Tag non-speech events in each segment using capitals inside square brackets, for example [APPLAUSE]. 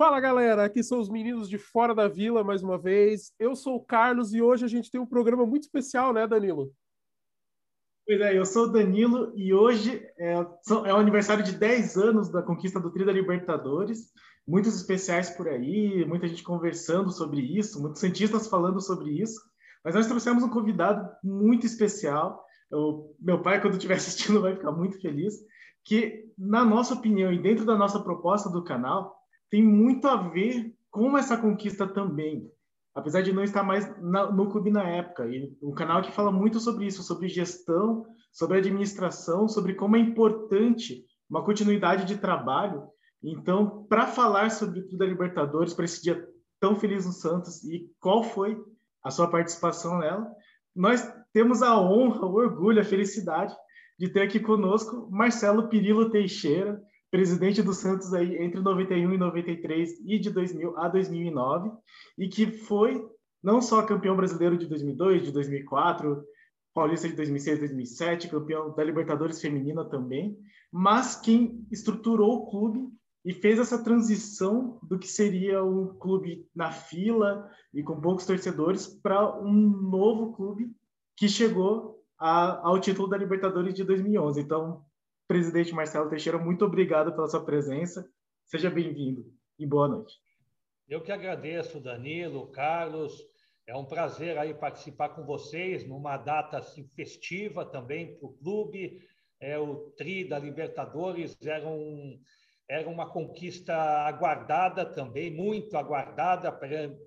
Fala galera, aqui são os meninos de Fora da Vila mais uma vez. Eu sou o Carlos e hoje a gente tem um programa muito especial, né, Danilo? Pois é, eu sou o Danilo e hoje é, é o aniversário de 10 anos da conquista do Tri da Libertadores. Muitos especiais por aí, muita gente conversando sobre isso, muitos cientistas falando sobre isso. Mas nós trouxemos um convidado muito especial. O meu pai, quando estiver [LAUGHS] assistindo, vai ficar muito feliz. Que, na nossa opinião e dentro da nossa proposta do canal, tem muito a ver com essa conquista também, apesar de não estar mais na, no clube na época. E um canal que fala muito sobre isso, sobre gestão, sobre administração, sobre como é importante uma continuidade de trabalho. Então, para falar sobre tudo da Libertadores, para esse dia tão feliz no Santos e qual foi a sua participação nela, nós temos a honra, o orgulho, a felicidade de ter aqui conosco Marcelo Pirilo Teixeira, presidente do Santos aí entre 91 e 93 e de 2000 a 2009, e que foi não só campeão brasileiro de 2002, de 2004, paulista de 2006, 2007, campeão da Libertadores feminina também, mas quem estruturou o clube e fez essa transição do que seria um clube na fila e com poucos torcedores para um novo clube que chegou a, ao título da Libertadores de 2011. Então, presidente Marcelo Teixeira, muito obrigado pela sua presença. Seja bem-vindo e boa noite. Eu que agradeço, Danilo, Carlos. É um prazer aí participar com vocês numa data assim, festiva também para o clube. É, o Tri da Libertadores era, um, era uma conquista aguardada também, muito aguardada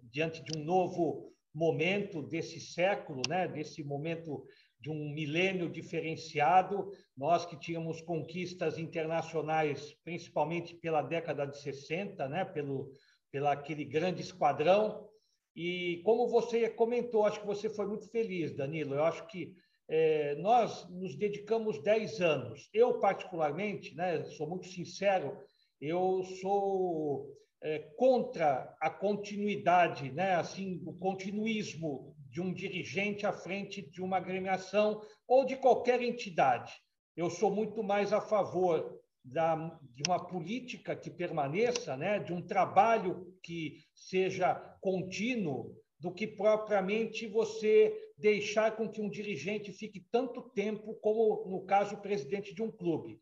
diante de um novo momento desse século, né? desse momento de um milênio diferenciado. Nós que tínhamos conquistas internacionais, principalmente pela década de 60, né? pelo, pela aquele grande esquadrão. E como você comentou, acho que você foi muito feliz, Danilo. Eu acho que é, nós nos dedicamos 10 anos. Eu, particularmente, né, sou muito sincero, eu sou é, contra a continuidade, né, assim, o continuismo de um dirigente à frente de uma agremiação ou de qualquer entidade. Eu sou muito mais a favor da, de uma política que permaneça, né, de um trabalho que seja contínuo, do que propriamente você deixar com que um dirigente fique tanto tempo como, no caso, o presidente de um clube.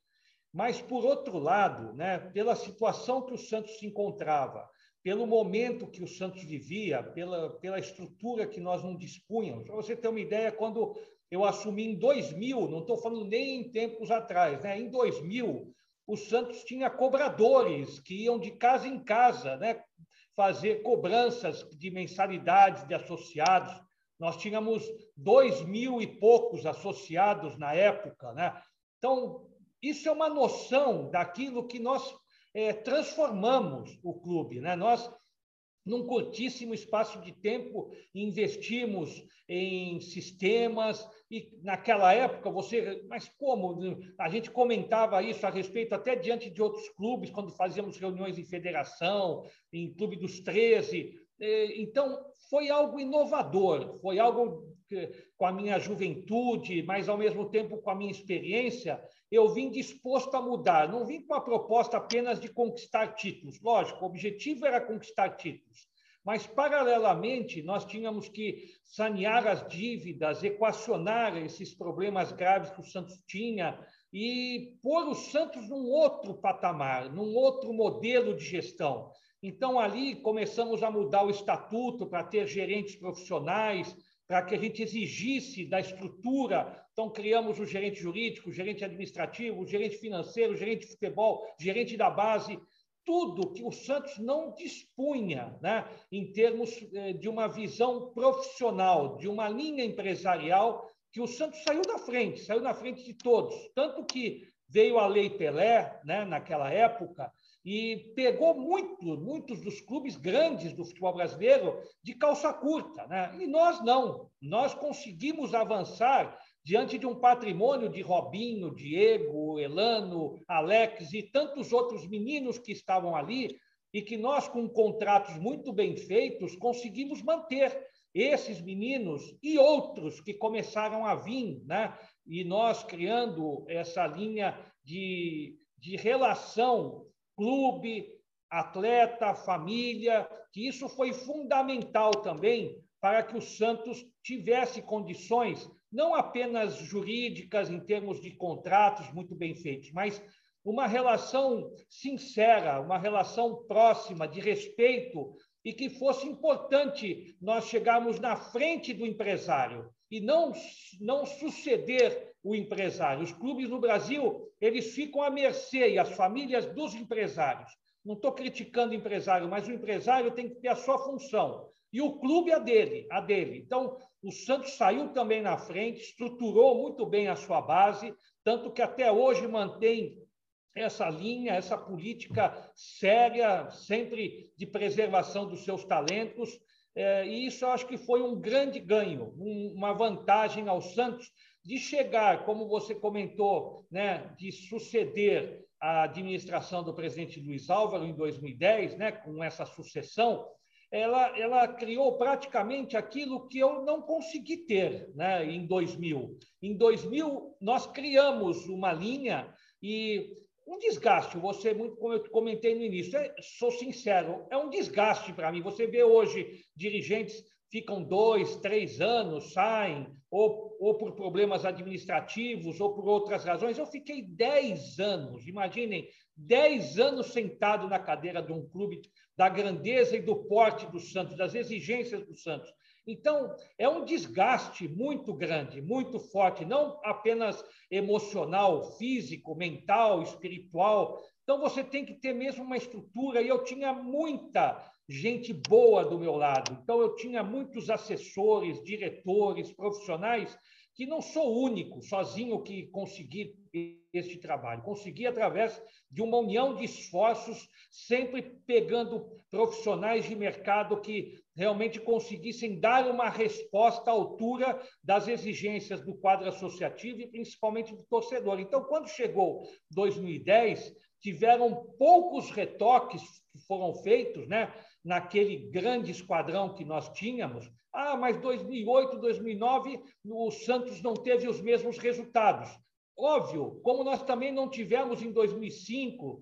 Mas, por outro lado, né, pela situação que o Santos se encontrava, pelo momento que o Santos vivia, pela, pela estrutura que nós não dispunhamos. Para você ter uma ideia, quando eu assumi em 2000, não estou falando nem em tempos atrás, né? em 2000, o Santos tinha cobradores que iam de casa em casa né? fazer cobranças de mensalidades de associados. Nós tínhamos dois mil e poucos associados na época. Né? Então, isso é uma noção daquilo que nós é, transformamos o clube. Né? Nós, num curtíssimo espaço de tempo, investimos em sistemas, e naquela época você. Mas como? A gente comentava isso a respeito até diante de outros clubes, quando fazíamos reuniões em federação, em Clube dos 13. É, então, foi algo inovador, foi algo com a minha juventude, mas ao mesmo tempo com a minha experiência, eu vim disposto a mudar, não vim com a proposta apenas de conquistar títulos. Lógico, o objetivo era conquistar títulos, mas, paralelamente, nós tínhamos que sanear as dívidas, equacionar esses problemas graves que o Santos tinha e pôr o Santos num outro patamar, num outro modelo de gestão. Então, ali começamos a mudar o estatuto para ter gerentes profissionais, para que a gente exigisse da estrutura. Então, criamos o gerente jurídico, o gerente administrativo, o gerente financeiro, o gerente de futebol, gerente da base, tudo que o Santos não dispunha né, em termos eh, de uma visão profissional, de uma linha empresarial, que o Santos saiu da frente, saiu na frente de todos. Tanto que veio a Lei Pelé, né, naquela época, e pegou muito, muitos dos clubes grandes do futebol brasileiro de calça curta. Né? E nós não. Nós conseguimos avançar diante de um patrimônio de Robinho, Diego, Elano, Alex e tantos outros meninos que estavam ali e que nós, com contratos muito bem feitos, conseguimos manter esses meninos e outros que começaram a vir, né? e nós criando essa linha de, de relação clube, atleta, família, que isso foi fundamental também para que o Santos tivesse condições, não apenas jurídicas, em termos de contratos muito bem feitos, mas uma relação sincera, uma relação próxima, de respeito, e que fosse importante nós chegarmos na frente do empresário e não, não suceder o empresário. Os clubes no Brasil, eles ficam à mercê, e as famílias dos empresários. Não estou criticando o empresário, mas o empresário tem que ter a sua função. E o clube a dele, a dele. Então, o Santos saiu também na frente, estruturou muito bem a sua base, tanto que até hoje mantém essa linha, essa política séria, sempre de preservação dos seus talentos. É, e isso eu acho que foi um grande ganho, uma vantagem ao Santos de chegar, como você comentou, né, de suceder a administração do presidente Luiz Álvaro em 2010, né, com essa sucessão, ela, ela criou praticamente aquilo que eu não consegui ter né, em 2000. Em 2000, nós criamos uma linha e um desgaste. Você, muito como eu comentei no início, é, sou sincero, é um desgaste para mim. Você vê hoje dirigentes ficam dois, três anos, saem, ou, ou por problemas administrativos, ou por outras razões. Eu fiquei dez anos, imaginem, dez anos sentado na cadeira de um clube da grandeza e do porte do Santos, das exigências do Santos. Então, é um desgaste muito grande, muito forte, não apenas emocional, físico, mental, espiritual. Então, você tem que ter mesmo uma estrutura, e eu tinha muita gente boa do meu lado. Então, eu tinha muitos assessores, diretores, profissionais, que não sou único, sozinho, que consegui este trabalho. Consegui através de uma união de esforços, sempre pegando profissionais de mercado que realmente conseguissem dar uma resposta à altura das exigências do quadro associativo e principalmente do torcedor. Então, quando chegou 2010, tiveram poucos retoques que foram feitos, né? Naquele grande esquadrão que nós tínhamos. Ah, mas 2008, 2009, o Santos não teve os mesmos resultados. Óbvio, como nós também não tivemos em 2005,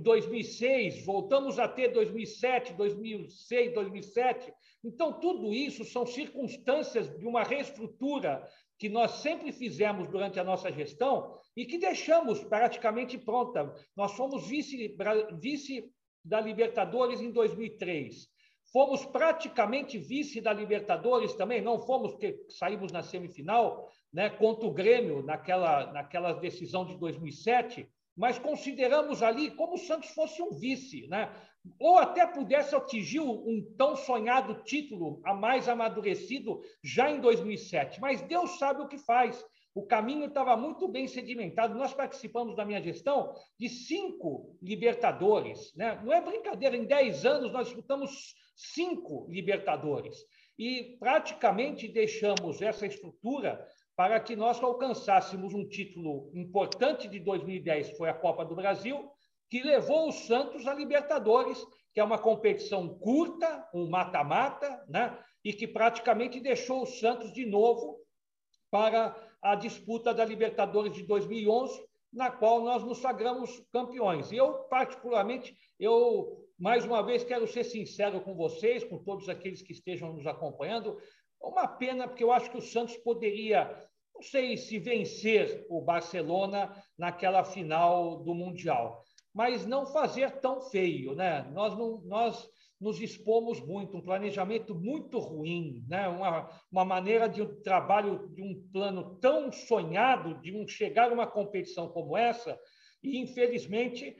2006, voltamos a ter 2007, 2006, 2007. Então, tudo isso são circunstâncias de uma reestrutura que nós sempre fizemos durante a nossa gestão e que deixamos praticamente pronta. Nós fomos vice, vice da Libertadores em 2003. Fomos praticamente vice da Libertadores também, não fomos, porque saímos na semifinal né, contra o Grêmio naquela, naquela decisão de 2007, mas consideramos ali como o Santos fosse um vice, né? ou até pudesse atingir um tão sonhado título a mais amadurecido já em 2007. Mas Deus sabe o que faz. O caminho estava muito bem sedimentado. Nós participamos da minha gestão de cinco Libertadores. Né? Não é brincadeira, em dez anos nós disputamos cinco Libertadores. E praticamente deixamos essa estrutura para que nós alcançássemos um título importante de 2010, foi a Copa do Brasil, que levou o Santos à Libertadores, que é uma competição curta, um mata-mata, né? e que praticamente deixou o Santos de novo para a disputa da Libertadores de 2011, na qual nós nos sagramos campeões. Eu, particularmente, eu mais uma vez quero ser sincero com vocês, com todos aqueles que estejam nos acompanhando. Uma pena, porque eu acho que o Santos poderia, não sei se vencer o Barcelona naquela final do Mundial, mas não fazer tão feio, né? Nós não, nós nos expomos muito, um planejamento muito ruim, né? uma, uma maneira de um trabalho, de um plano tão sonhado, de um chegar a uma competição como essa, e infelizmente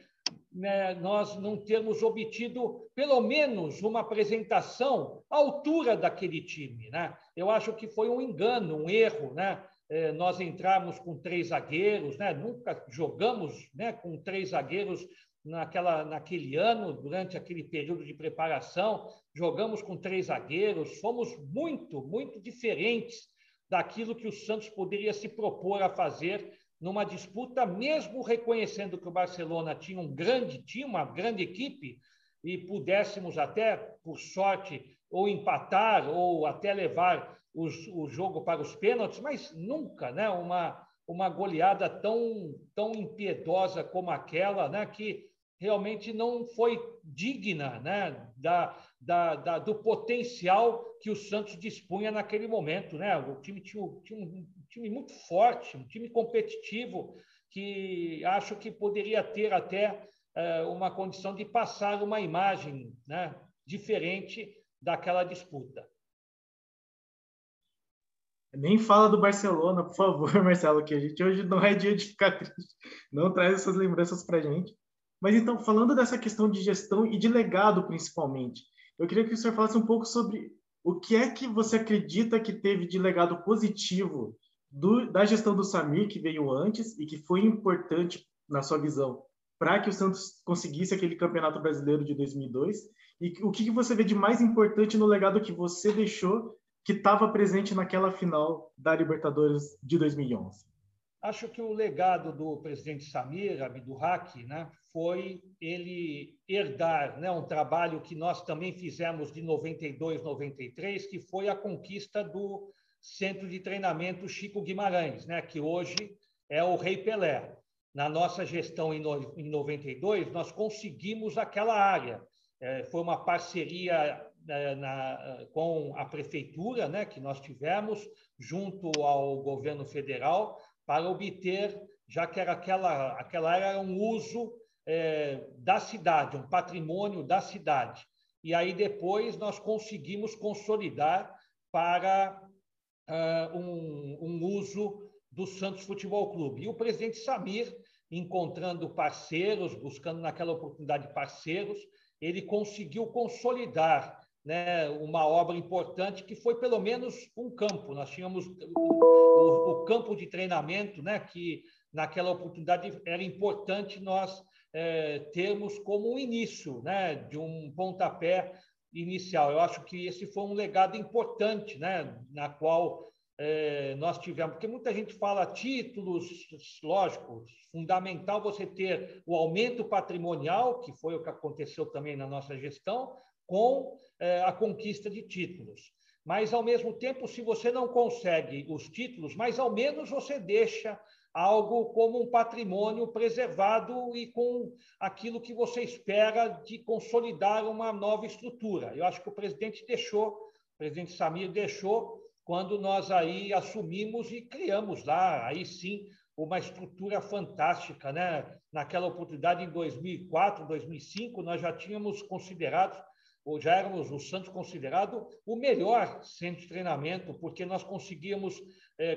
né, nós não termos obtido pelo menos uma apresentação à altura daquele time. Né? Eu acho que foi um engano, um erro. Né? É, nós entramos com três zagueiros, né? nunca jogamos né, com três zagueiros naquela, naquele ano, durante aquele período de preparação, jogamos com três zagueiros, fomos muito, muito diferentes daquilo que o Santos poderia se propor a fazer numa disputa, mesmo reconhecendo que o Barcelona tinha um grande time, uma grande equipe, e pudéssemos até, por sorte, ou empatar ou até levar os, o jogo para os pênaltis, mas nunca né, uma, uma goleada tão, tão impiedosa como aquela, né, que realmente não foi digna né, da, da, da, do potencial que o Santos dispunha naquele momento. Né? O time tinha, tinha um time muito forte, um time competitivo, que acho que poderia ter até é, uma condição de passar uma imagem né, diferente daquela disputa. Nem fala do Barcelona, por favor, [LAUGHS] Marcelo, que a gente hoje não é dia de ficar triste. Não traz essas lembranças para gente. Mas então, falando dessa questão de gestão e de legado, principalmente, eu queria que o senhor falasse um pouco sobre o que é que você acredita que teve de legado positivo do, da gestão do Samir, que veio antes e que foi importante, na sua visão, para que o Santos conseguisse aquele campeonato brasileiro de 2002? E o que, que você vê de mais importante no legado que você deixou que estava presente naquela final da Libertadores de 2011? Acho que o legado do presidente Samir Abdurraqui né, foi ele herdar né, um trabalho que nós também fizemos de 92, 93, que foi a conquista do Centro de Treinamento Chico Guimarães, né, que hoje é o Rei Pelé. Na nossa gestão em 92, nós conseguimos aquela área. É, foi uma parceria né, na, com a prefeitura, né, que nós tivemos, junto ao governo federal, para obter, já que era aquela, aquela era um uso é, da cidade, um patrimônio da cidade. E aí depois nós conseguimos consolidar para uh, um, um uso do Santos Futebol Clube. E o presidente Samir, encontrando parceiros, buscando naquela oportunidade parceiros, ele conseguiu consolidar né, uma obra importante que foi pelo menos um campo. Nós tínhamos o, o, campo de treinamento, né, que naquela oportunidade era importante nós é, termos como um início né, de um pontapé inicial. Eu acho que esse foi um legado importante, né, na qual é, nós tivemos, porque muita gente fala títulos, lógico, fundamental você ter o aumento patrimonial, que foi o que aconteceu também na nossa gestão, com é, a conquista de títulos. Mas, ao mesmo tempo, se você não consegue os títulos, mas ao menos você deixa algo como um patrimônio preservado e com aquilo que você espera de consolidar uma nova estrutura. Eu acho que o presidente deixou, o presidente Samir deixou, quando nós aí assumimos e criamos lá, aí sim, uma estrutura fantástica, né? Naquela oportunidade, em 2004, 2005, nós já tínhamos considerado já éramos o Santos considerado o melhor centro de treinamento, porque nós conseguíamos é,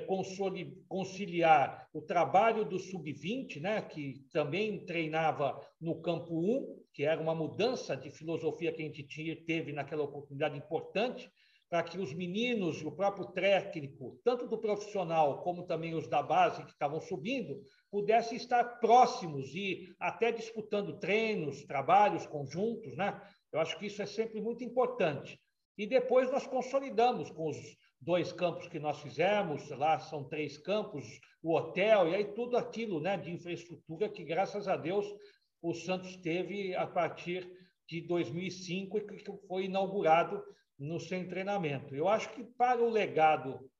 conciliar o trabalho do sub-20, né, que também treinava no campo 1, que era uma mudança de filosofia que a gente tinha, teve naquela oportunidade importante, para que os meninos e o próprio técnico, tanto do profissional como também os da base que estavam subindo, pudessem estar próximos e até disputando treinos, trabalhos conjuntos, né? Eu acho que isso é sempre muito importante. E depois nós consolidamos com os dois campos que nós fizemos, lá são três campos, o hotel, e aí tudo aquilo né, de infraestrutura que, graças a Deus, o Santos teve a partir de 2005 e que foi inaugurado no seu treinamento. Eu acho que para o legado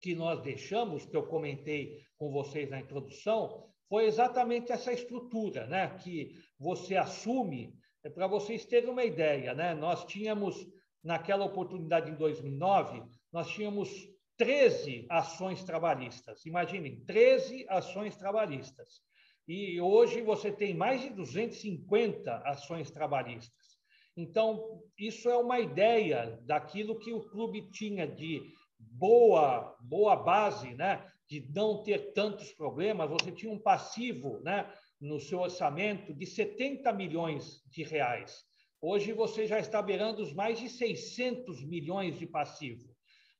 que nós deixamos, que eu comentei com vocês na introdução, foi exatamente essa estrutura, né, que você assume é para vocês terem uma ideia, né? nós tínhamos, naquela oportunidade em 2009, nós tínhamos 13 ações trabalhistas. Imaginem, 13 ações trabalhistas. E hoje você tem mais de 250 ações trabalhistas. Então, isso é uma ideia daquilo que o clube tinha de boa, boa base, né? de não ter tantos problemas. Você tinha um passivo né? No seu orçamento de 70 milhões de reais. Hoje você já está beirando os mais de 600 milhões de passivo,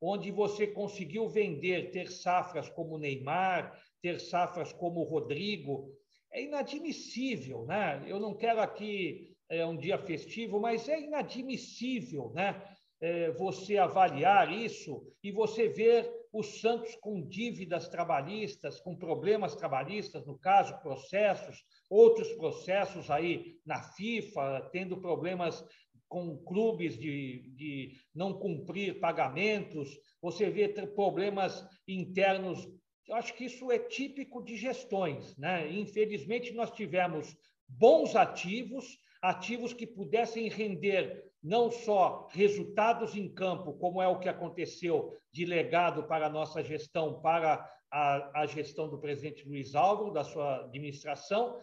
onde você conseguiu vender, ter safras como Neymar, ter safras como Rodrigo. É inadmissível, né? Eu não quero aqui é, um dia festivo, mas é inadmissível, né? É, você avaliar isso e você ver o Santos com dívidas trabalhistas, com problemas trabalhistas, no caso, processos, outros processos aí na FIFA, tendo problemas com clubes de, de não cumprir pagamentos, você vê problemas internos. Eu acho que isso é típico de gestões. Né? Infelizmente, nós tivemos bons ativos, ativos que pudessem render não só resultados em campo, como é o que aconteceu de legado para a nossa gestão, para a, a gestão do presidente Luiz Álvaro, da sua administração,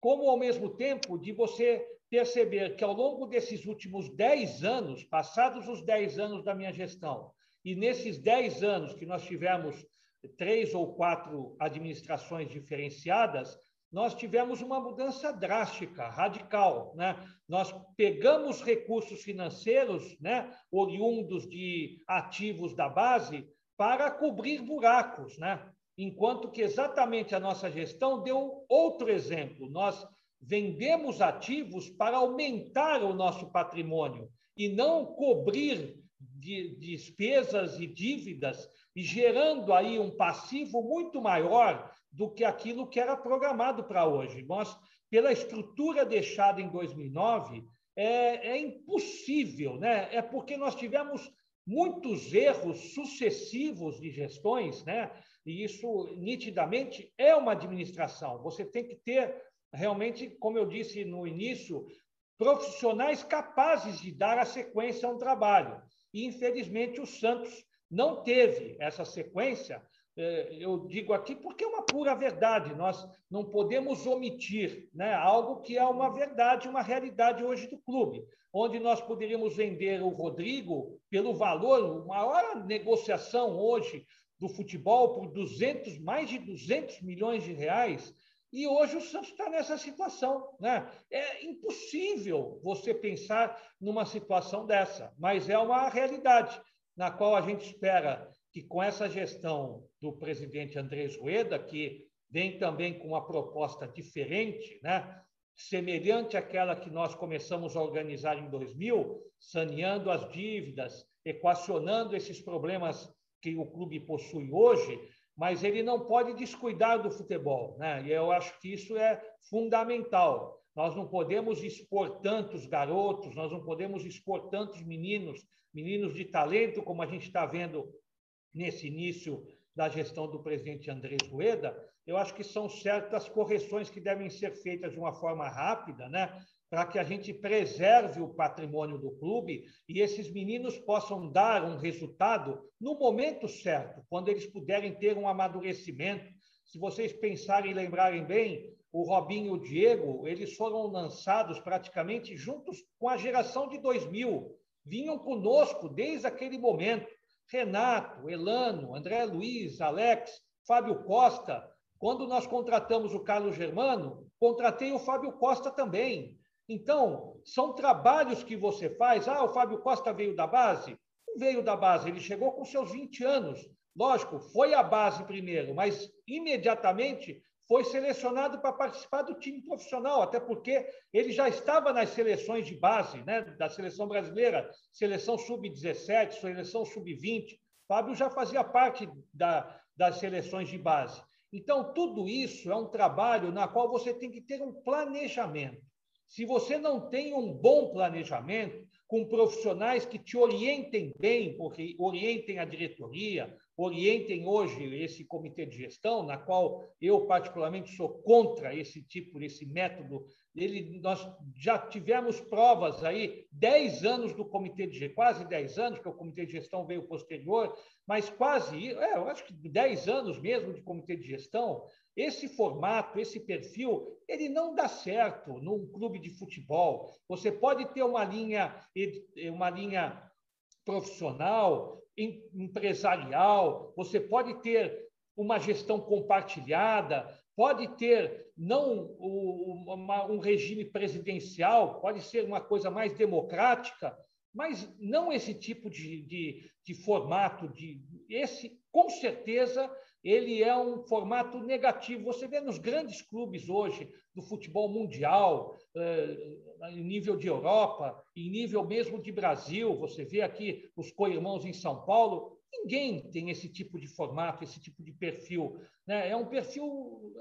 como, ao mesmo tempo, de você perceber que, ao longo desses últimos 10 anos, passados os 10 anos da minha gestão, e nesses 10 anos que nós tivemos três ou quatro administrações diferenciadas, nós tivemos uma mudança drástica, radical. Né? Nós pegamos recursos financeiros, né, oriundos de ativos da base, para cobrir buracos, né? enquanto que exatamente a nossa gestão deu outro exemplo. Nós vendemos ativos para aumentar o nosso patrimônio e não cobrir de despesas e dívidas e gerando aí um passivo muito maior do que aquilo que era programado para hoje. Nós, pela estrutura deixada em 2009, é, é impossível, né? É porque nós tivemos muitos erros sucessivos de gestões, né? E isso nitidamente é uma administração. Você tem que ter realmente, como eu disse no início, profissionais capazes de dar a sequência a um trabalho. E infelizmente o Santos não teve essa sequência eu digo aqui porque é uma pura verdade, nós não podemos omitir né, algo que é uma verdade, uma realidade hoje do clube, onde nós poderíamos vender o Rodrigo pelo valor, maior negociação hoje do futebol por 200, mais de 200 milhões de reais, e hoje o Santos está nessa situação. Né? É impossível você pensar numa situação dessa, mas é uma realidade na qual a gente espera que com essa gestão do presidente Andrés Rueda, que vem também com uma proposta diferente, né? semelhante àquela que nós começamos a organizar em 2000, saneando as dívidas, equacionando esses problemas que o clube possui hoje, mas ele não pode descuidar do futebol. Né? E eu acho que isso é fundamental. Nós não podemos expor tantos garotos, nós não podemos expor tantos meninos, meninos de talento, como a gente está vendo nesse início da gestão do presidente Andrés Rueda, eu acho que são certas correções que devem ser feitas de uma forma rápida, né? para que a gente preserve o patrimônio do clube e esses meninos possam dar um resultado no momento certo, quando eles puderem ter um amadurecimento. Se vocês pensarem e lembrarem bem, o Robinho e o Diego, eles foram lançados praticamente juntos com a geração de 2000, vinham conosco desde aquele momento. Renato, Elano, André Luiz, Alex, Fábio Costa. Quando nós contratamos o Carlos Germano, contratei o Fábio Costa também. Então, são trabalhos que você faz. Ah, o Fábio Costa veio da base? Não veio da base, ele chegou com seus 20 anos. Lógico, foi a base primeiro, mas imediatamente foi selecionado para participar do time profissional, até porque ele já estava nas seleções de base, né, da seleção brasileira, seleção sub-17, seleção sub-20. Fábio já fazia parte da, das seleções de base. Então, tudo isso é um trabalho na qual você tem que ter um planejamento. Se você não tem um bom planejamento, com profissionais que te orientem bem, porque orientem a diretoria, orientem hoje esse comitê de gestão, na qual eu particularmente sou contra esse tipo, esse método. Ele, nós já tivemos provas aí, 10 anos do comitê de quase 10 anos, que o comitê de gestão veio posterior, mas quase, é, eu acho que 10 anos mesmo de comitê de gestão, esse formato, esse perfil, ele não dá certo num clube de futebol. Você pode ter uma linha, uma linha profissional, empresarial, você pode ter uma gestão compartilhada, pode ter não um regime presidencial, pode ser uma coisa mais democrática, mas não esse tipo de, de, de formato. De, esse, com certeza, ele é um formato negativo. Você vê nos grandes clubes hoje do futebol mundial, eh, em nível de Europa, em nível mesmo de Brasil, você vê aqui os co-irmãos em São Paulo, ninguém tem esse tipo de formato, esse tipo de perfil. Né? É um perfil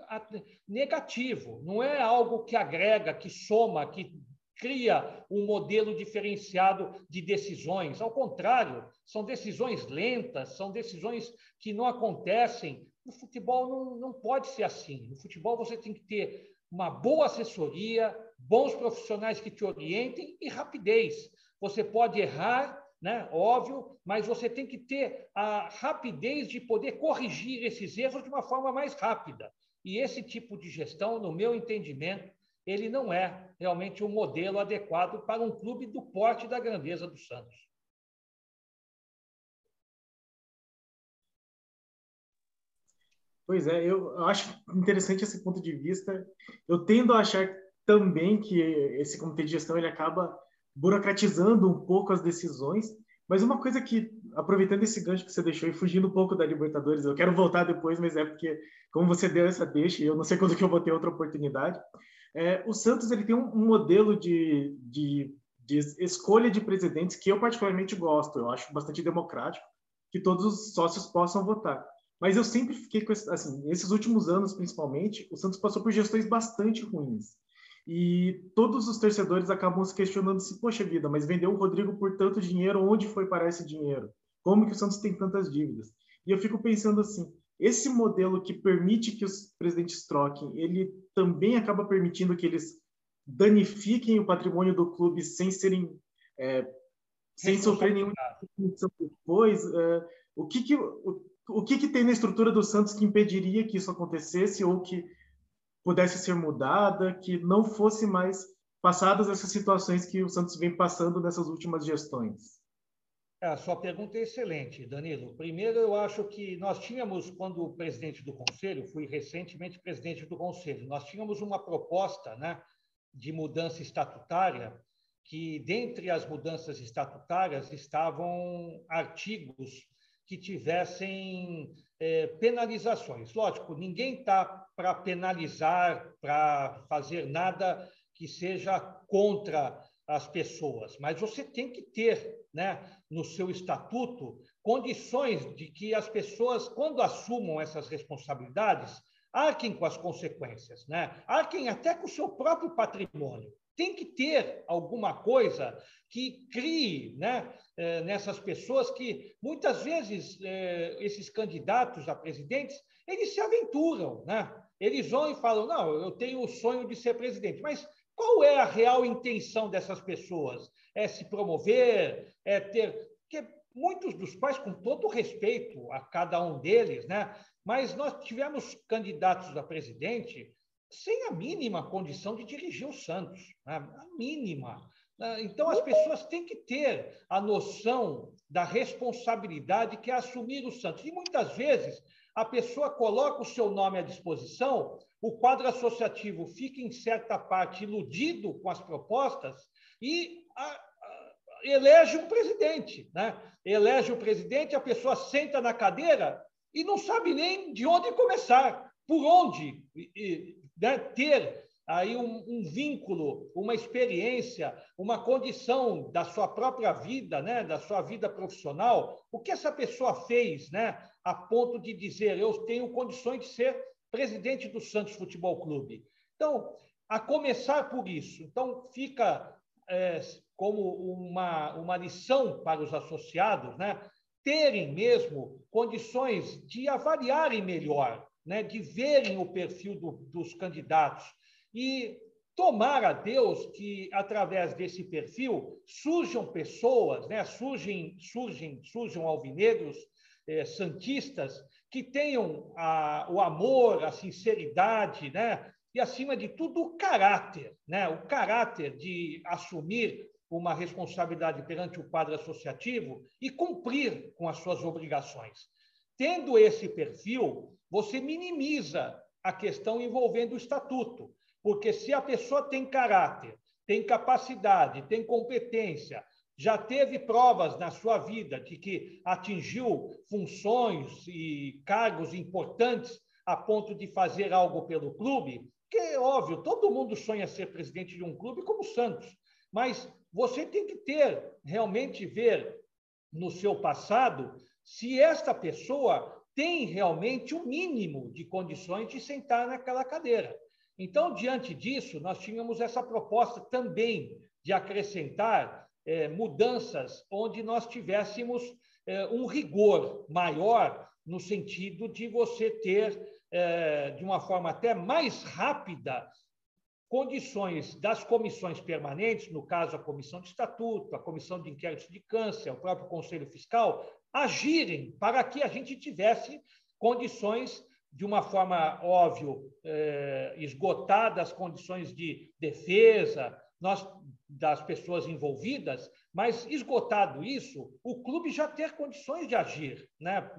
negativo, não é algo que agrega, que soma, que cria um modelo diferenciado de decisões. Ao contrário, são decisões lentas, são decisões que não acontecem. No futebol não, não pode ser assim. No futebol você tem que ter uma boa assessoria, bons profissionais que te orientem e rapidez. Você pode errar, né? Óbvio, mas você tem que ter a rapidez de poder corrigir esses erros de uma forma mais rápida. E esse tipo de gestão, no meu entendimento, ele não é realmente um modelo adequado para um clube do porte da grandeza do Santos. Pois é, eu acho interessante esse ponto de vista. Eu tendo a achar também que esse comitê de gestão ele acaba burocratizando um pouco as decisões. Mas uma coisa que, aproveitando esse gancho que você deixou e fugindo um pouco da Libertadores, eu quero voltar depois, mas é porque, como você deu essa deixa, eu não sei [LAUGHS] quando que eu vou ter outra oportunidade, é, o Santos ele tem um, um modelo de, de, de, escolha de presidentes que eu particularmente gosto, eu acho bastante democrático, que todos os sócios possam votar. Mas eu sempre fiquei com, assim, nesses últimos anos, principalmente, o Santos passou por gestões bastante ruins. E todos os torcedores acabam se questionando se, poxa vida, mas vendeu o Rodrigo por tanto dinheiro, onde foi parar esse dinheiro? Como que o Santos tem tantas dívidas? E eu fico pensando assim, esse modelo que permite que os presidentes troquem, ele também acaba permitindo que eles danifiquem o patrimônio do clube sem serem é, sem sofrer nenhuma punição depois. É, o que que o, o que, que tem na estrutura do Santos que impediria que isso acontecesse ou que pudesse ser mudada, que não fosse mais passadas essas situações que o Santos vem passando nessas últimas gestões? É, a sua pergunta é excelente, Danilo. Primeiro, eu acho que nós tínhamos, quando presidente do Conselho, fui recentemente presidente do Conselho, nós tínhamos uma proposta né, de mudança estatutária, que dentre as mudanças estatutárias estavam artigos que tivessem é, penalizações. Lógico, ninguém está para penalizar, para fazer nada que seja contra as pessoas, mas você tem que ter né, no seu estatuto condições de que as pessoas, quando assumam essas responsabilidades, arquem com as consequências, né? arquem até com o seu próprio patrimônio tem que ter alguma coisa que crie né, é, nessas pessoas que, muitas vezes, é, esses candidatos a presidentes, eles se aventuram, né? Eles vão e falam, não, eu tenho o sonho de ser presidente, mas qual é a real intenção dessas pessoas? É se promover, é ter... Porque muitos dos quais, com todo respeito a cada um deles, né? mas nós tivemos candidatos a presidente sem a mínima condição de dirigir o Santos, né? a mínima. Né? Então, as pessoas têm que ter a noção da responsabilidade que é assumir o Santos. E muitas vezes a pessoa coloca o seu nome à disposição, o quadro associativo fica, em certa parte, iludido com as propostas e a, a, elege um presidente. Né? Elege o presidente, a pessoa senta na cadeira e não sabe nem de onde começar, por onde ter aí um, um, vínculo, uma experiência, uma condição da sua própria vida, né, da sua vida profissional, o que essa pessoa fez, né, a ponto de dizer eu tenho condições de ser presidente do Santos Futebol Clube. Então, a começar por isso, então fica é, como uma, uma lição para os associados, né, terem mesmo condições de avaliarem melhor né, de verem o perfil do, dos candidatos e tomar a Deus que através desse perfil surjam pessoas, né, surgem, surgem, alvinegros, eh, santistas que tenham a, o amor, a sinceridade, né, e acima de tudo o caráter, né, o caráter de assumir uma responsabilidade perante o quadro associativo e cumprir com as suas obrigações. Tendo esse perfil, você minimiza a questão envolvendo o estatuto, porque se a pessoa tem caráter, tem capacidade, tem competência, já teve provas na sua vida de que atingiu funções e cargos importantes a ponto de fazer algo pelo clube, que é óbvio, todo mundo sonha ser presidente de um clube como o Santos, mas você tem que ter, realmente ver no seu passado se esta pessoa tem realmente o mínimo de condições de sentar naquela cadeira. Então, diante disso, nós tínhamos essa proposta também de acrescentar é, mudanças onde nós tivéssemos é, um rigor maior no sentido de você ter, é, de uma forma até mais rápida, condições das comissões permanentes, no caso a comissão de estatuto, a comissão de inquérito de câncer, o próprio conselho fiscal, agirem para que a gente tivesse condições de uma forma óbvio eh, esgotada as condições de defesa nós, das pessoas envolvidas, mas esgotado isso, o clube já ter condições de agir, né?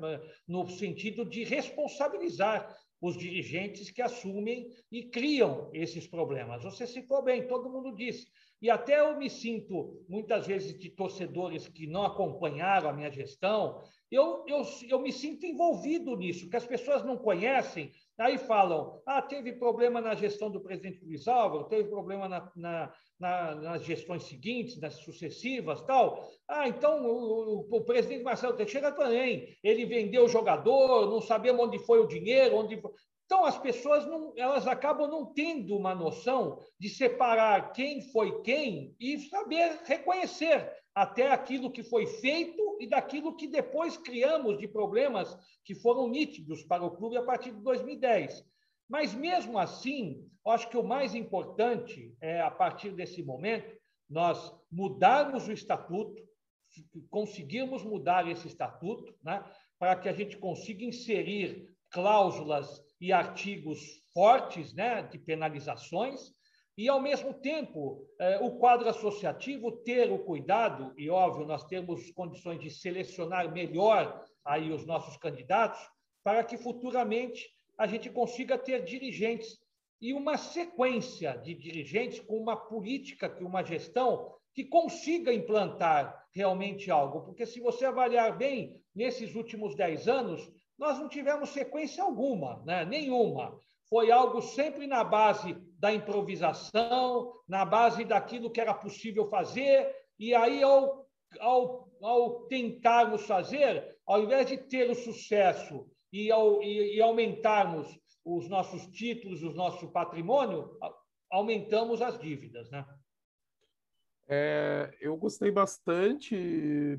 no sentido de responsabilizar os dirigentes que assumem e criam esses problemas. Você citou bem, todo mundo disse. E até eu me sinto, muitas vezes, de torcedores que não acompanharam a minha gestão, eu, eu, eu me sinto envolvido nisso, que as pessoas não conhecem, aí falam, ah, teve problema na gestão do presidente Luiz Álvaro, teve problema na, na, na, nas gestões seguintes, nas sucessivas, tal. Ah, então o, o, o presidente Marcelo Teixeira também, ele vendeu o jogador, não sabemos onde foi o dinheiro, onde então, as pessoas não, elas acabam não tendo uma noção de separar quem foi quem e saber reconhecer até aquilo que foi feito e daquilo que depois criamos de problemas que foram nítidos para o clube a partir de 2010. Mas, mesmo assim, acho que o mais importante é, a partir desse momento, nós mudarmos o estatuto, conseguirmos mudar esse estatuto, né, para que a gente consiga inserir cláusulas e artigos fortes né, de penalizações, e, ao mesmo tempo, eh, o quadro associativo ter o cuidado, e óbvio, nós temos condições de selecionar melhor aí os nossos candidatos, para que futuramente a gente consiga ter dirigentes e uma sequência de dirigentes com uma política, com uma gestão que consiga implantar realmente algo. Porque, se você avaliar bem, nesses últimos dez anos, nós não tivemos sequência alguma, né? nenhuma. Foi algo sempre na base da improvisação, na base daquilo que era possível fazer, e aí, ao, ao, ao tentarmos fazer, ao invés de ter o sucesso e, ao, e, e aumentarmos os nossos títulos, o nosso patrimônio, aumentamos as dívidas, né? É, eu gostei bastante,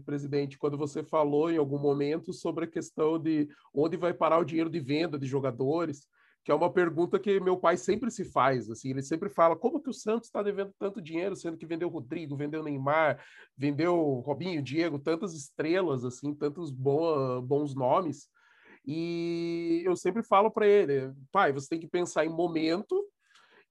presidente, quando você falou em algum momento sobre a questão de onde vai parar o dinheiro de venda de jogadores, que é uma pergunta que meu pai sempre se faz. Assim, ele sempre fala como que o Santos está devendo tanto dinheiro, sendo que vendeu Rodrigo, vendeu Neymar, vendeu Robinho, Diego, tantas estrelas, assim, tantos bons nomes. E eu sempre falo para ele, pai, você tem que pensar em momento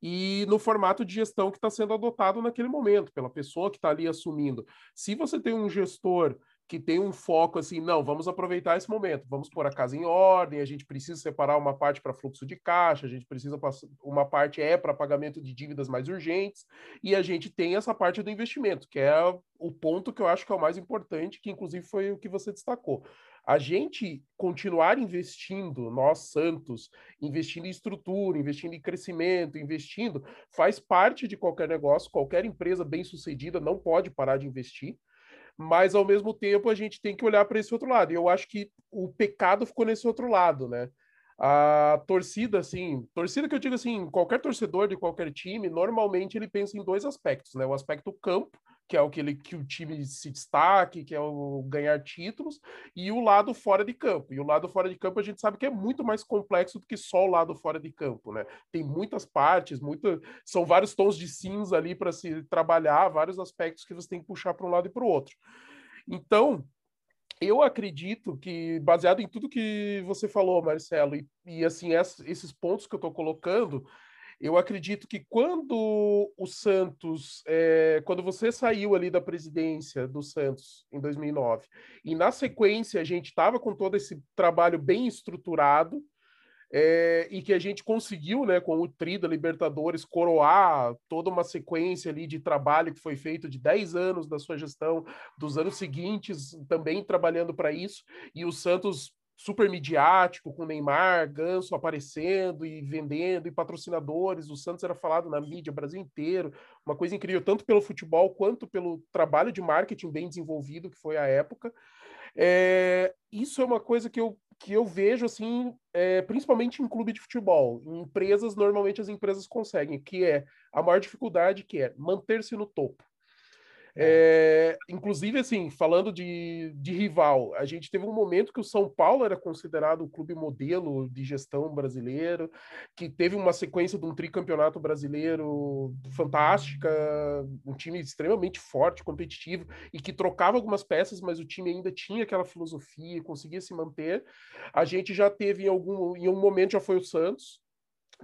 e no formato de gestão que está sendo adotado naquele momento, pela pessoa que está ali assumindo. Se você tem um gestor que tem um foco assim, não, vamos aproveitar esse momento, vamos pôr a casa em ordem, a gente precisa separar uma parte para fluxo de caixa, a gente precisa uma parte é para pagamento de dívidas mais urgentes, e a gente tem essa parte do investimento, que é o ponto que eu acho que é o mais importante, que inclusive foi o que você destacou a gente continuar investindo, nós Santos, investindo em estrutura, investindo em crescimento, investindo, faz parte de qualquer negócio, qualquer empresa bem-sucedida não pode parar de investir, mas ao mesmo tempo a gente tem que olhar para esse outro lado. E eu acho que o pecado ficou nesse outro lado, né? A torcida, assim, torcida que eu digo assim, qualquer torcedor de qualquer time, normalmente ele pensa em dois aspectos, né? O aspecto campo, que é o que, ele, que o time se destaque, que é o ganhar títulos, e o lado fora de campo. E o lado fora de campo a gente sabe que é muito mais complexo do que só o lado fora de campo, né? Tem muitas partes, muito, são vários tons de cinza ali para se trabalhar, vários aspectos que você tem que puxar para um lado e para o outro. Então, eu acredito que, baseado em tudo que você falou, Marcelo, e, e assim, esses pontos que eu estou colocando, eu acredito que quando o Santos, é, quando você saiu ali da presidência do Santos em 2009, e na sequência a gente estava com todo esse trabalho bem estruturado, é, e que a gente conseguiu, né, com o Tri da Libertadores, coroar toda uma sequência ali de trabalho que foi feito de 10 anos da sua gestão, dos anos seguintes também trabalhando para isso, e o Santos super midiático, com Neymar, Ganso aparecendo e vendendo, e patrocinadores. O Santos era falado na mídia, Brasil inteiro. Uma coisa incrível, tanto pelo futebol quanto pelo trabalho de marketing bem desenvolvido que foi a época. É, isso é uma coisa que eu, que eu vejo, assim, é, principalmente em clube de futebol. Em empresas, normalmente as empresas conseguem, que é a maior dificuldade, que é manter-se no topo. É, inclusive, assim, falando de, de rival, a gente teve um momento que o São Paulo era considerado o clube modelo de gestão brasileiro, que teve uma sequência de um tricampeonato brasileiro fantástica, um time extremamente forte, competitivo, e que trocava algumas peças, mas o time ainda tinha aquela filosofia, conseguia se manter. A gente já teve em algum, em um momento já foi o Santos,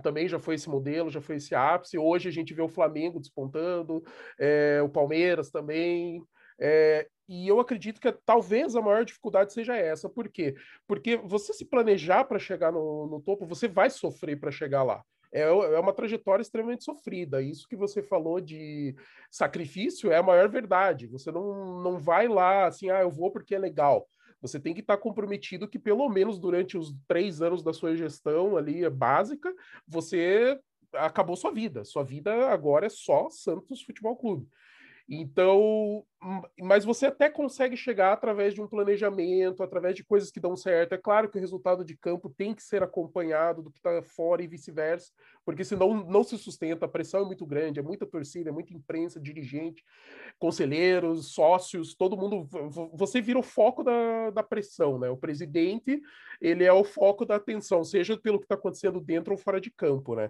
também já foi esse modelo, já foi esse ápice. Hoje a gente vê o Flamengo despontando, é, o Palmeiras também. É, e eu acredito que talvez a maior dificuldade seja essa. Por quê? Porque você se planejar para chegar no, no, topo, você vai sofrer para chegar lá. É, é uma trajetória extremamente sofrida. Isso que você falou de sacrifício é a maior verdade. Você não, não vai lá assim, ah, eu vou porque é legal. Você tem que estar comprometido que, pelo menos durante os três anos da sua gestão ali básica, você acabou sua vida. Sua vida agora é só Santos Futebol Clube. Então, mas você até consegue chegar através de um planejamento, através de coisas que dão certo. É claro que o resultado de campo tem que ser acompanhado do que está fora e vice-versa, porque senão não se sustenta, a pressão é muito grande, é muita torcida, é muita imprensa, dirigente, conselheiros, sócios, todo mundo. Você vira o foco da, da pressão, né? O presidente, ele é o foco da atenção, seja pelo que está acontecendo dentro ou fora de campo, né?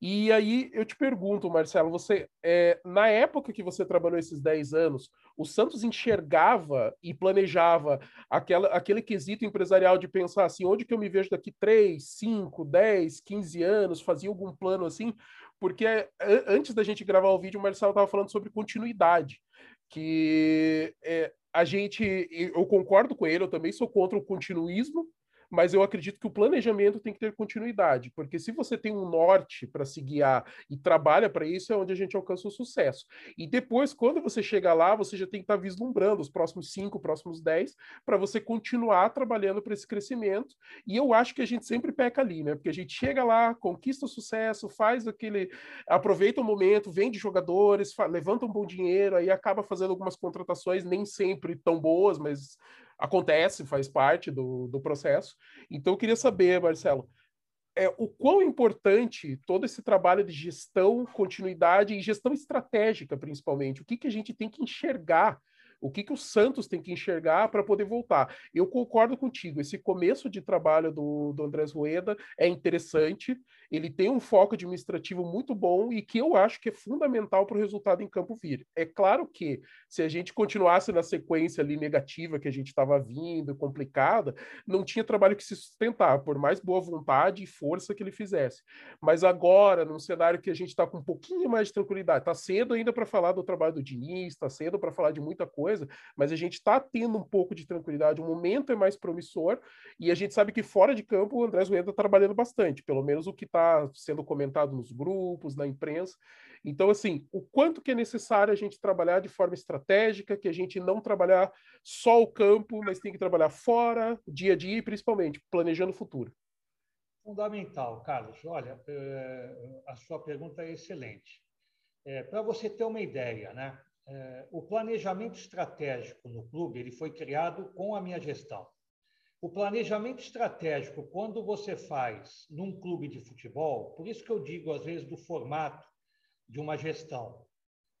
E aí eu te pergunto, Marcelo, você é, na época que você trabalhou esses 10 anos, o Santos enxergava e planejava aquela, aquele quesito empresarial de pensar assim, onde que eu me vejo daqui 3, 5, 10, 15 anos, fazia algum plano assim? Porque antes da gente gravar o vídeo, o Marcelo estava falando sobre continuidade, que é, a gente, eu concordo com ele, eu também sou contra o continuismo, mas eu acredito que o planejamento tem que ter continuidade, porque se você tem um norte para se guiar e trabalha para isso, é onde a gente alcança o sucesso. E depois, quando você chega lá, você já tem que estar tá vislumbrando os próximos cinco, próximos dez, para você continuar trabalhando para esse crescimento. E eu acho que a gente sempre peca ali, né? Porque a gente chega lá, conquista o sucesso, faz aquele. aproveita o momento, vende jogadores, levanta um bom dinheiro, aí acaba fazendo algumas contratações, nem sempre tão boas, mas acontece, faz parte do, do processo. Então, eu queria saber, Marcelo, é, o quão importante todo esse trabalho de gestão, continuidade e gestão estratégica, principalmente, o que, que a gente tem que enxergar o que, que o Santos tem que enxergar para poder voltar? Eu concordo contigo, esse começo de trabalho do, do Andrés Rueda é interessante, ele tem um foco administrativo muito bom e que eu acho que é fundamental para o resultado em campo vir. É claro que se a gente continuasse na sequência ali negativa que a gente estava vindo, complicada, não tinha trabalho que se sustentar, por mais boa vontade e força que ele fizesse. Mas agora, num cenário que a gente está com um pouquinho mais de tranquilidade, está cedo ainda para falar do trabalho do Diniz, está cedo para falar de muita coisa, mas a gente está tendo um pouco de tranquilidade, o momento é mais promissor, e a gente sabe que fora de campo o André Rueda está trabalhando bastante, pelo menos o que está sendo comentado nos grupos, na imprensa. Então, assim, o quanto que é necessário a gente trabalhar de forma estratégica, que a gente não trabalhar só o campo, mas tem que trabalhar fora, dia a dia, e principalmente planejando o futuro. Fundamental, Carlos. Olha, eh, a sua pergunta é excelente. É, Para você ter uma ideia, né? é, o planejamento estratégico no clube ele foi criado com a minha gestão. O planejamento estratégico, quando você faz num clube de futebol, por isso que eu digo às vezes do formato de uma gestão,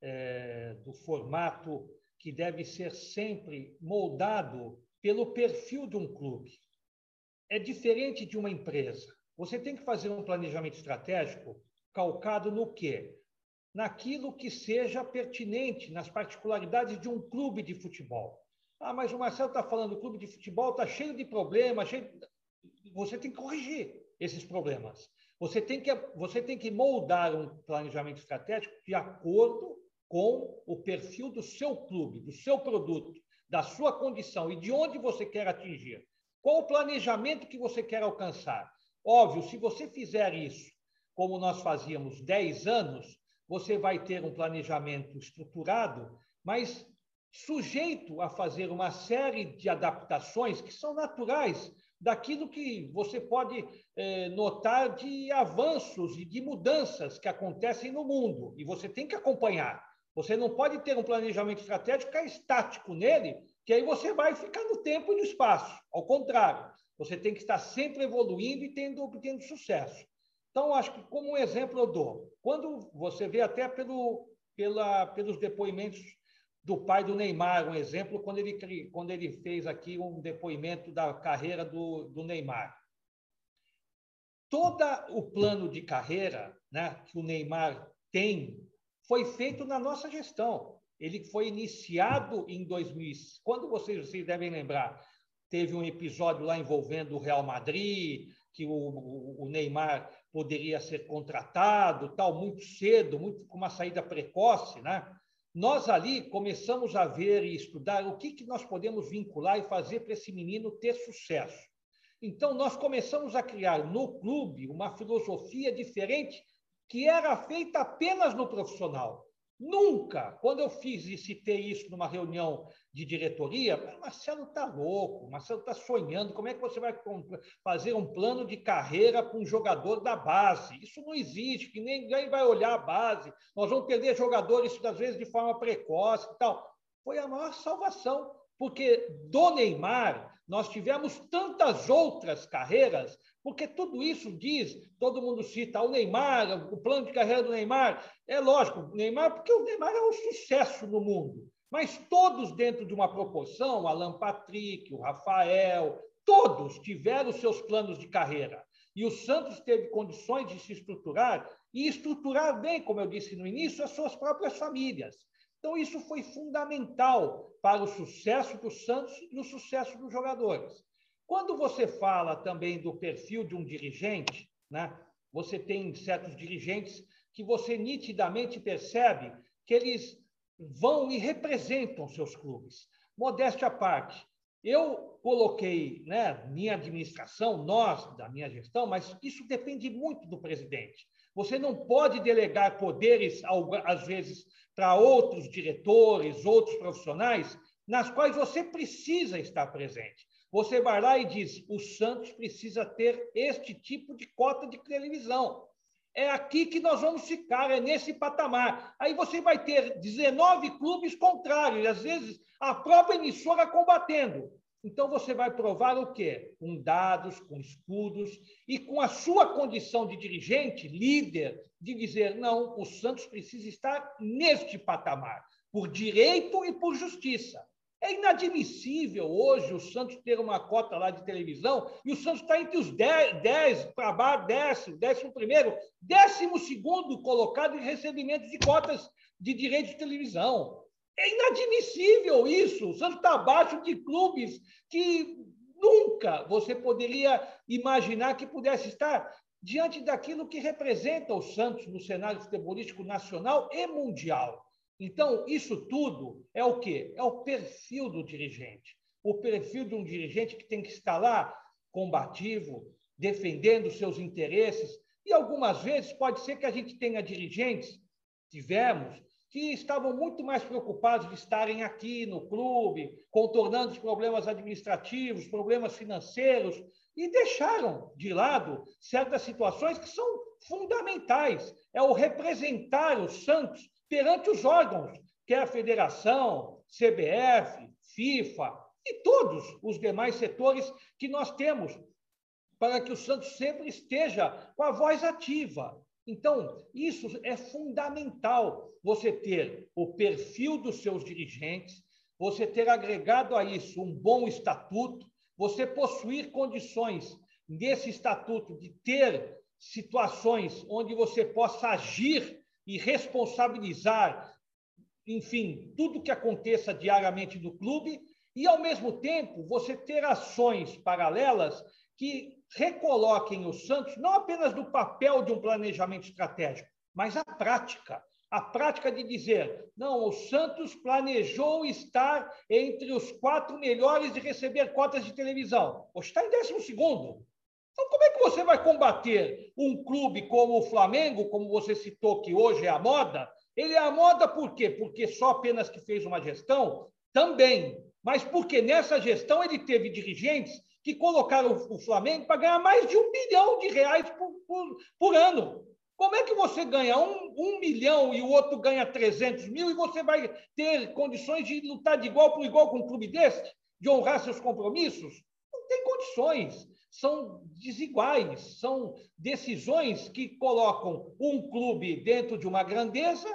é, do formato que deve ser sempre moldado pelo perfil de um clube. É diferente de uma empresa. Você tem que fazer um planejamento estratégico calcado no quê? naquilo que seja pertinente, nas particularidades de um clube de futebol. Ah, mas o Marcelo está falando, o clube de futebol está cheio de problemas, cheio... você tem que corrigir esses problemas. Você tem, que, você tem que moldar um planejamento estratégico de acordo com o perfil do seu clube, do seu produto, da sua condição e de onde você quer atingir. Qual o planejamento que você quer alcançar? Óbvio, se você fizer isso como nós fazíamos 10 anos, você vai ter um planejamento estruturado, mas sujeito a fazer uma série de adaptações que são naturais daquilo que você pode eh, notar de avanços e de mudanças que acontecem no mundo. E você tem que acompanhar. Você não pode ter um planejamento estratégico que é estático nele, que aí você vai ficar no tempo e no espaço. Ao contrário, você tem que estar sempre evoluindo e tendo, obtendo sucesso. Então, acho que como um exemplo eu dou. Quando você vê até pelo, pela, pelos depoimentos do pai do Neymar, um exemplo, quando ele, quando ele fez aqui um depoimento da carreira do, do Neymar. Todo o plano de carreira né, que o Neymar tem foi feito na nossa gestão. Ele foi iniciado em 2000. Quando vocês, vocês devem lembrar, teve um episódio lá envolvendo o Real Madrid, que o, o, Neymar poderia ser contratado, tal, muito cedo, muito com uma saída precoce, né? Nós ali começamos a ver e estudar o que, que nós podemos vincular e fazer para esse menino ter sucesso. Então, nós começamos a criar no clube uma filosofia diferente que era feita apenas no profissional. Nunca, quando eu fiz e citei isso numa reunião de diretoria, Marcelo está louco, Marcelo está sonhando. Como é que você vai fazer um plano de carreira com um jogador da base? Isso não existe, que ninguém vai olhar a base. Nós vamos perder jogadores, às vezes, de forma precoce e tal. Foi a maior salvação, porque do Neymar nós tivemos tantas outras carreiras porque tudo isso diz, todo mundo cita o Neymar, o plano de carreira do Neymar. É lógico, Neymar, porque o Neymar é um sucesso no mundo. Mas todos dentro de uma proporção, o Alan Patrick, o Rafael, todos tiveram seus planos de carreira. E o Santos teve condições de se estruturar e estruturar bem, como eu disse no início, as suas próprias famílias. Então, isso foi fundamental para o sucesso do Santos e o sucesso dos jogadores. Quando você fala também do perfil de um dirigente, né, você tem certos dirigentes que você nitidamente percebe que eles vão e representam seus clubes. Modéstia à parte, eu coloquei, né, minha administração, nós, da minha gestão, mas isso depende muito do presidente. Você não pode delegar poderes, às vezes, para outros diretores, outros profissionais, nas quais você precisa estar presente. Você vai lá e diz: o Santos precisa ter este tipo de cota de televisão. É aqui que nós vamos ficar, é nesse patamar. Aí você vai ter 19 clubes contrários, às vezes a própria emissora combatendo. Então você vai provar o quê? Com dados, com escudos e com a sua condição de dirigente, líder, de dizer: não, o Santos precisa estar neste patamar, por direito e por justiça. É inadmissível hoje o Santos ter uma cota lá de televisão e o Santos está entre os 10, para baixo, décimo, décimo primeiro, décimo segundo colocado em recebimento de cotas de direito de televisão. É inadmissível isso. O Santos está abaixo de clubes que nunca você poderia imaginar que pudesse estar diante daquilo que representa o Santos no cenário futebolístico nacional e mundial. Então, isso tudo é o quê? É o perfil do dirigente. O perfil de um dirigente que tem que estar lá combativo, defendendo seus interesses. E algumas vezes pode ser que a gente tenha dirigentes, tivemos, que estavam muito mais preocupados de estarem aqui no clube, contornando os problemas administrativos, problemas financeiros, e deixaram de lado certas situações que são fundamentais. É o representar o Santos perante os órgãos, que é a federação, CBF, FIFA e todos os demais setores que nós temos, para que o Santos sempre esteja com a voz ativa. Então, isso é fundamental, você ter o perfil dos seus dirigentes, você ter agregado a isso um bom estatuto, você possuir condições nesse estatuto de ter situações onde você possa agir e responsabilizar, enfim, tudo que aconteça diariamente no clube e, ao mesmo tempo, você ter ações paralelas que recoloquem o Santos não apenas no papel de um planejamento estratégico, mas a prática. A prática de dizer, não, o Santos planejou estar entre os quatro melhores de receber cotas de televisão. Hoje está em décimo segundo. Então, como é que você vai combater um clube como o Flamengo, como você citou que hoje é a moda? Ele é a moda por quê? Porque só apenas que fez uma gestão? Também. Mas porque nessa gestão ele teve dirigentes que colocaram o Flamengo para ganhar mais de um bilhão de reais por, por, por ano. Como é que você ganha um, um, milhão e o outro ganha 300 mil e você vai ter condições de lutar de igual por igual com um clube desse? De honrar seus compromissos? Não tem condições são desiguais, são decisões que colocam um clube dentro de uma grandeza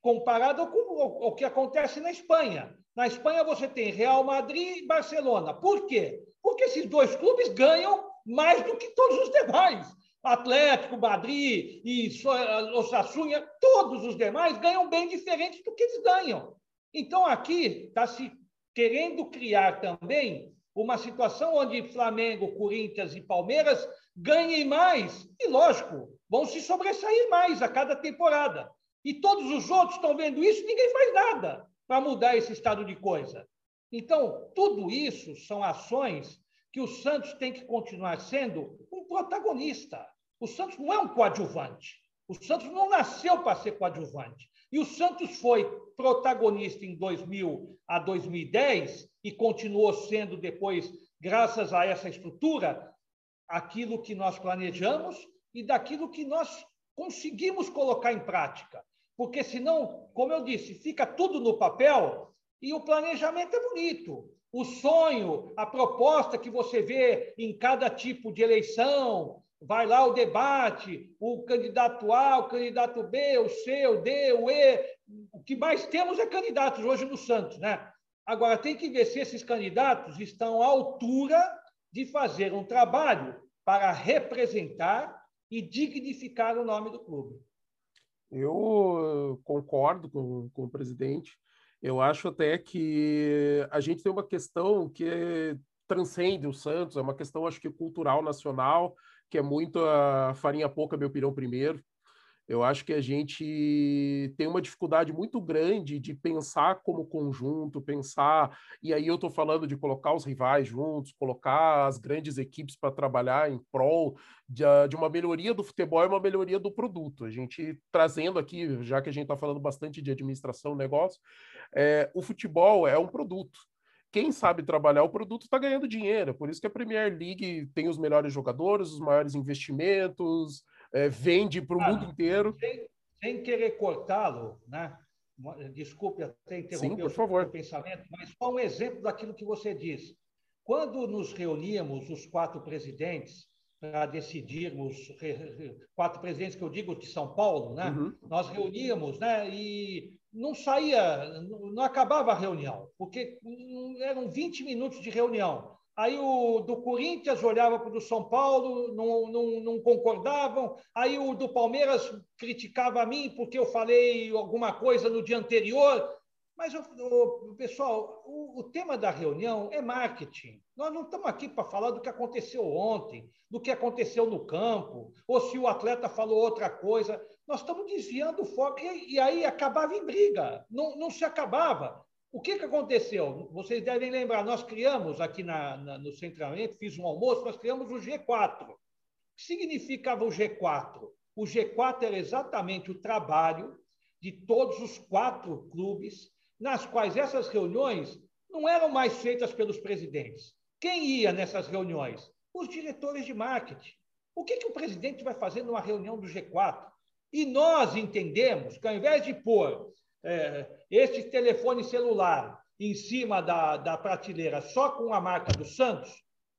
comparado com o que acontece na Espanha. Na Espanha você tem Real Madrid e Barcelona. Por quê? Porque esses dois clubes ganham mais do que todos os demais. Atlético, Madrid e Osasuna, todos os demais ganham bem diferente do que eles ganham. Então, aqui está se querendo criar também uma situação onde Flamengo, Corinthians e Palmeiras ganhem mais. E, lógico, vão se sobressair mais a cada temporada. E todos os outros estão vendo isso, ninguém faz nada para mudar esse estado de coisa. Então, tudo isso são ações que o Santos tem que continuar sendo um protagonista. O Santos não é um coadjuvante. O Santos não nasceu para ser coadjuvante. E o Santos foi protagonista em 2000 a 2010 e continuou sendo depois, graças a essa estrutura, aquilo que nós planejamos e daquilo que nós conseguimos colocar em prática. Porque senão, como eu disse, fica tudo no papel e o planejamento é bonito. O sonho, a proposta que você vê em cada tipo de eleição, vai lá o debate, o candidato A, o candidato B, o C, o D, o E. O que mais temos é candidatos hoje no Santos, né? Agora, tem que ver se esses candidatos estão à altura de fazer um trabalho para representar e dignificar o nome do clube. Eu concordo com, com o presidente. Eu acho até que a gente tem uma questão que transcende o Santos, é uma questão, acho que, cultural nacional, que é muito a farinha pouca, meu pirão primeiro. Eu acho que a gente tem uma dificuldade muito grande de pensar como conjunto, pensar. E aí eu estou falando de colocar os rivais juntos, colocar as grandes equipes para trabalhar em prol de, de, uma melhoria do futebol e uma melhoria do produto. A gente trazendo aqui, já que a gente está falando bastante de administração, negócio, é, o futebol é um produto quem sabe trabalhar o produto está ganhando dinheiro. Por isso que a Premier League tem os melhores jogadores, os maiores investimentos, é, vende para o ah, mundo inteiro. Sem, sem querer cortá-lo, né? Desculpe até interromper Sim, por favor. o pensamento, mas só um exemplo daquilo que você disse. Quando nos reuníamos, os quatro presidentes, para decidirmos, quatro presidentes que eu digo de São Paulo, né? Uhum. nós reuníamos né? e não saía, não acabava a reunião, porque eram 20 minutos de reunião. Aí o do Corinthians olhava para o do São Paulo, não, não, não, concordavam. Aí o do Palmeiras criticava a mim porque eu falei alguma coisa no dia anterior. Mas, o, pessoal, o, o, tema da reunião é marketing. Nós não estamos aqui para falar do que aconteceu ontem, do que aconteceu no campo, ou se o atleta falou outra coisa. Nós estamos desviando o foco e, e aí acabava em briga, não, não se acabava. O que, que aconteceu? Vocês devem lembrar, nós criamos aqui na, na, no centramento, fiz um almoço, nós criamos o G4. O que significava o G4? O G4 era exatamente o trabalho de todos os quatro clubes, nas quais essas reuniões não eram mais feitas pelos presidentes. Quem ia nessas reuniões? Os diretores de marketing. O que, que o presidente vai fazer numa reunião do G4? E nós entendemos que, ao invés de pôr é, este telefone celular em cima da, da prateleira só com a marca do Santos,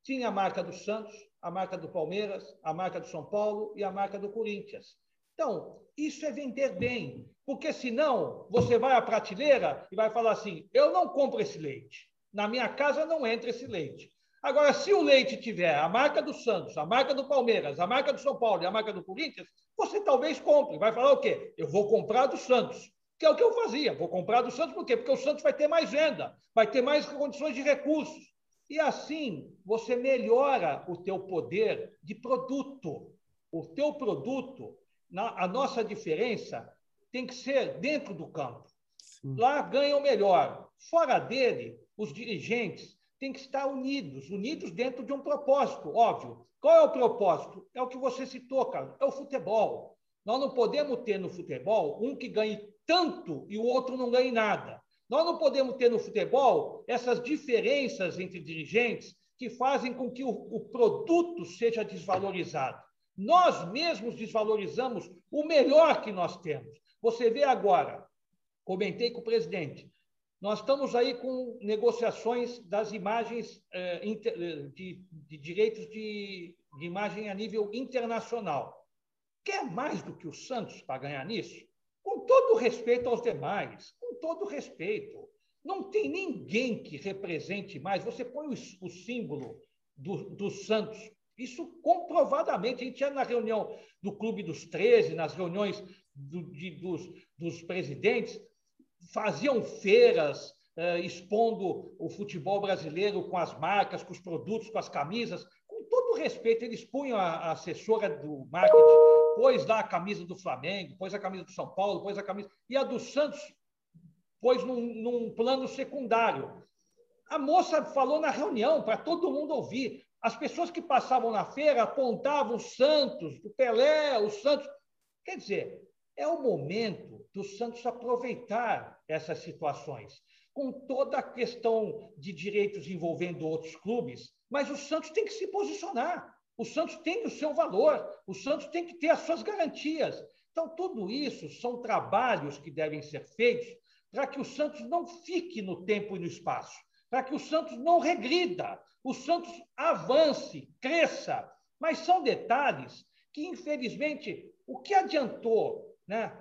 tinha a marca do Santos, a marca do Palmeiras, a marca do São Paulo e a marca do Corinthians. Então, isso é vender bem, porque senão você vai à prateleira e vai falar assim: eu não compro esse leite, na minha casa não entra esse leite. Agora, se o leite tiver a marca do Santos, a marca do Palmeiras, a marca do São Paulo e a marca do Corinthians, você talvez compre. Vai falar o quê? Eu vou comprar do Santos, que é o que eu fazia. Vou comprar do Santos por quê? Porque o Santos vai ter mais venda, vai ter mais condições de recursos. E assim, você melhora o teu poder de produto. O teu produto, a nossa diferença tem que ser dentro do campo. Sim. Lá ganham melhor. Fora dele, os dirigentes têm que estar unidos, unidos dentro de um propósito, óbvio. Qual é o propósito? É o que você citou, cara, é o futebol. Nós não podemos ter no futebol um que ganhe tanto e o outro não ganhe nada. Nós não podemos ter no futebol essas diferenças entre dirigentes que fazem com que o, o produto seja desvalorizado. Nós mesmos desvalorizamos o melhor que nós temos. Você vê agora, comentei com o presidente, nós estamos aí com negociações das imagens eh, de, de, direitos de, de imagem a nível internacional. Quer mais do que o Santos para ganhar nisso? Com todo respeito aos demais, com todo respeito. Não tem ninguém que represente mais. Você põe o, o símbolo do, do Santos. Isso comprovadamente. A gente ia na reunião do Clube dos 13, nas reuniões do, de, dos, dos presidentes, faziam feiras, eh, expondo o futebol brasileiro com as marcas, com os produtos, com as camisas. Com todo respeito, eles punham a, a assessora do marketing, pôs lá a camisa do Flamengo, pôs a camisa do São Paulo, pôs a camisa. E a do Santos pôs num, num plano secundário. A moça falou na reunião para todo mundo ouvir. As pessoas que passavam na feira apontavam o Santos, o Pelé, o Santos. Quer dizer, é o momento do Santos aproveitar essas situações com toda a questão de direitos envolvendo outros clubes, mas o Santos tem que se posicionar. O Santos tem o seu valor, o Santos tem que ter as suas garantias. Então, tudo isso são trabalhos que devem ser feitos para que o Santos não fique no tempo e no espaço, para que o Santos não regrida, o Santos avance, cresça. Mas são detalhes que, infelizmente, o que adiantou né?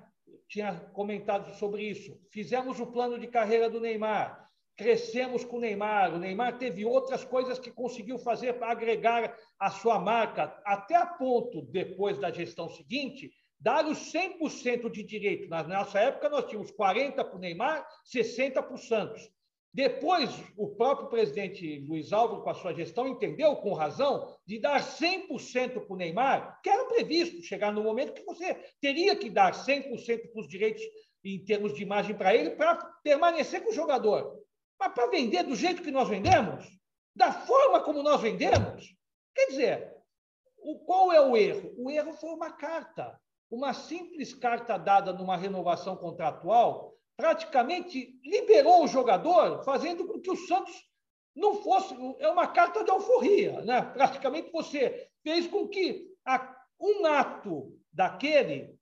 tinha comentado sobre isso. Fizemos o plano de carreira do Neymar, crescemos com o Neymar. O Neymar teve outras coisas que conseguiu fazer para agregar a sua marca, até a ponto, depois da gestão seguinte, dar os 100% de direito. Na nossa época, nós tínhamos 40% para o Neymar, 60% para o Santos. Depois, o próprio presidente Luiz Álvaro, com a sua gestão, entendeu, com razão, de dar 100% para o Neymar, que era previsto chegar no momento que você teria que dar 100% para os direitos em termos de imagem para ele, para permanecer com o jogador. Mas para vender do jeito que nós vendemos, da forma como nós vendemos, quer dizer, o, qual é o erro? O erro foi uma carta, uma simples carta dada numa renovação contratual praticamente liberou o jogador, fazendo com que o Santos não fosse. É uma carta de alforria, né? Praticamente você fez com que a, um ato daquele,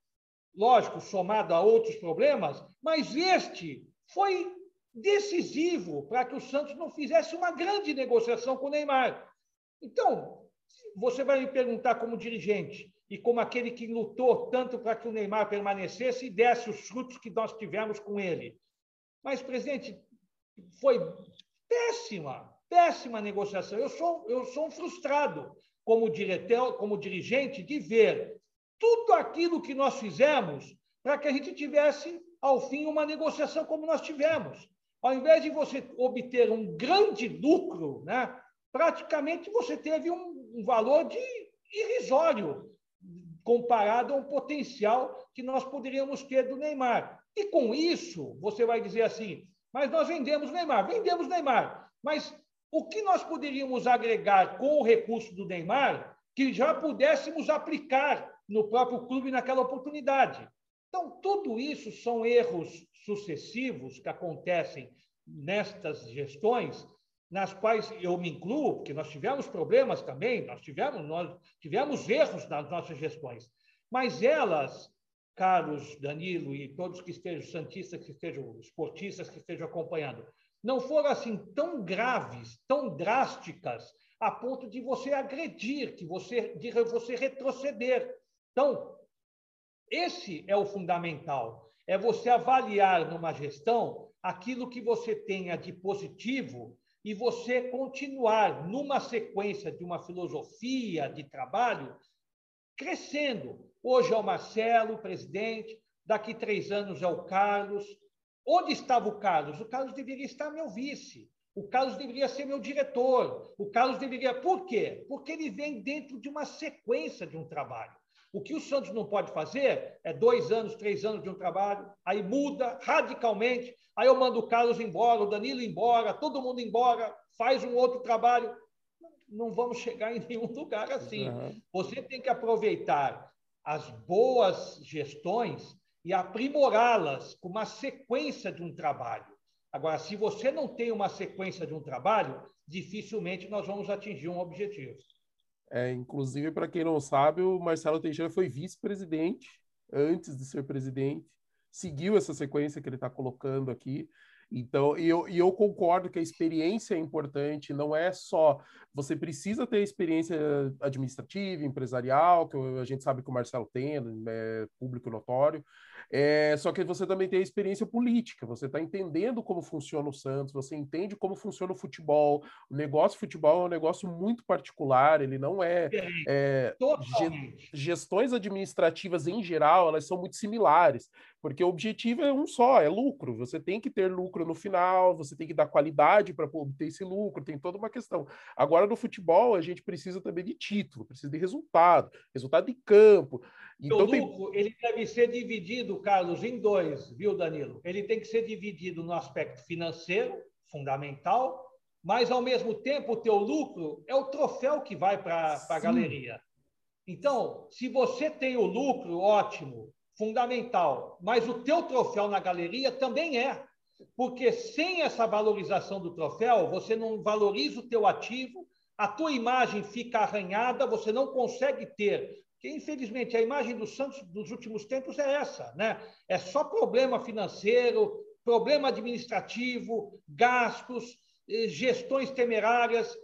lógico, somado a outros problemas, mas este foi decisivo para que o Santos não fizesse uma grande negociação com o Neymar. Então, você vai me perguntar como dirigente, e como aquele que lutou tanto para que o Neymar permanecesse e desse os frutos que nós tivemos com ele. Mas, presidente, foi péssima, péssima negociação. Eu sou, eu sou um frustrado como diretor, como dirigente, de ver tudo aquilo que nós fizemos para que a gente tivesse, ao fim, uma negociação como nós tivemos. Ao invés de você obter um grande lucro, né, praticamente você teve um, um valor de irrisório comparado a um potencial que nós poderíamos ter do Neymar. E com isso, você vai dizer assim: mas nós vendemos Neymar, vendemos Neymar, mas o que nós poderíamos agregar com o recurso do Neymar que já pudéssemos aplicar no próprio clube naquela oportunidade? Então, tudo isso são erros sucessivos que acontecem nestas gestões nas quais eu me incluo, porque nós tivemos problemas também, nós tivemos, nós tivemos erros nas nossas gestões, mas elas, caros Danilo e todos que estejam santistas, que estejam esportistas, que estejam acompanhando, não foram assim tão graves, tão drásticas, a ponto de você agredir, que você, de você retroceder. Então, esse é o fundamental, é você avaliar numa gestão aquilo que você tenha de positivo e você continuar numa sequência de uma filosofia de trabalho crescendo. Hoje é o Marcelo, presidente, daqui três anos é o Carlos. Onde estava o Carlos? O Carlos deveria estar meu vice. O Carlos deveria ser meu diretor. O Carlos deveria. Por quê? Porque ele vem dentro de uma sequência de um trabalho. O que o Santos não pode fazer é dois anos, três anos de um trabalho, aí muda radicalmente, aí eu mando o Carlos embora, o Danilo embora, todo mundo embora, faz um outro trabalho. Não vamos chegar em nenhum lugar assim. Uhum. Você tem que aproveitar as boas gestões e aprimorá-las com uma sequência de um trabalho. Agora, se você não tem uma sequência de um trabalho, dificilmente nós vamos atingir um objetivo. É, inclusive, para quem não sabe, o Marcelo Teixeira foi vice-presidente antes de ser presidente, seguiu essa sequência que ele está colocando aqui. Então, e eu, e eu concordo que a experiência é importante, não é só. Você precisa ter experiência administrativa, empresarial, que a gente sabe que o Marcelo tem, é público notório, É, só que você também tem a experiência política, você está entendendo como funciona o Santos, você entende como funciona o futebol. O negócio futebol é um negócio muito particular, ele não é. é gestões administrativas em geral, elas são muito similares, porque o objetivo é um só, é lucro. Você tem que ter lucro no final, você tem que dar qualidade para obter esse lucro, tem toda uma questão. Agora, no futebol, a gente precisa também de título, precisa de resultado, resultado de campo. Então, o lucro tem... ele deve ser dividido, Carlos, em dois, viu, Danilo? Ele tem que ser dividido no aspecto financeiro, fundamental, mas, ao mesmo tempo, o teu lucro é o troféu que vai para a galeria. Então, se você tem o lucro, ótimo, fundamental, mas o teu troféu na galeria também é. Porque sem essa valorização do troféu, você não valoriza o teu ativo, a tua imagem fica arranhada, você não consegue ter que infelizmente a imagem do Santos dos últimos tempos é essa, né? É só problema financeiro, problema administrativo, gastos, eh, gestões temerárias.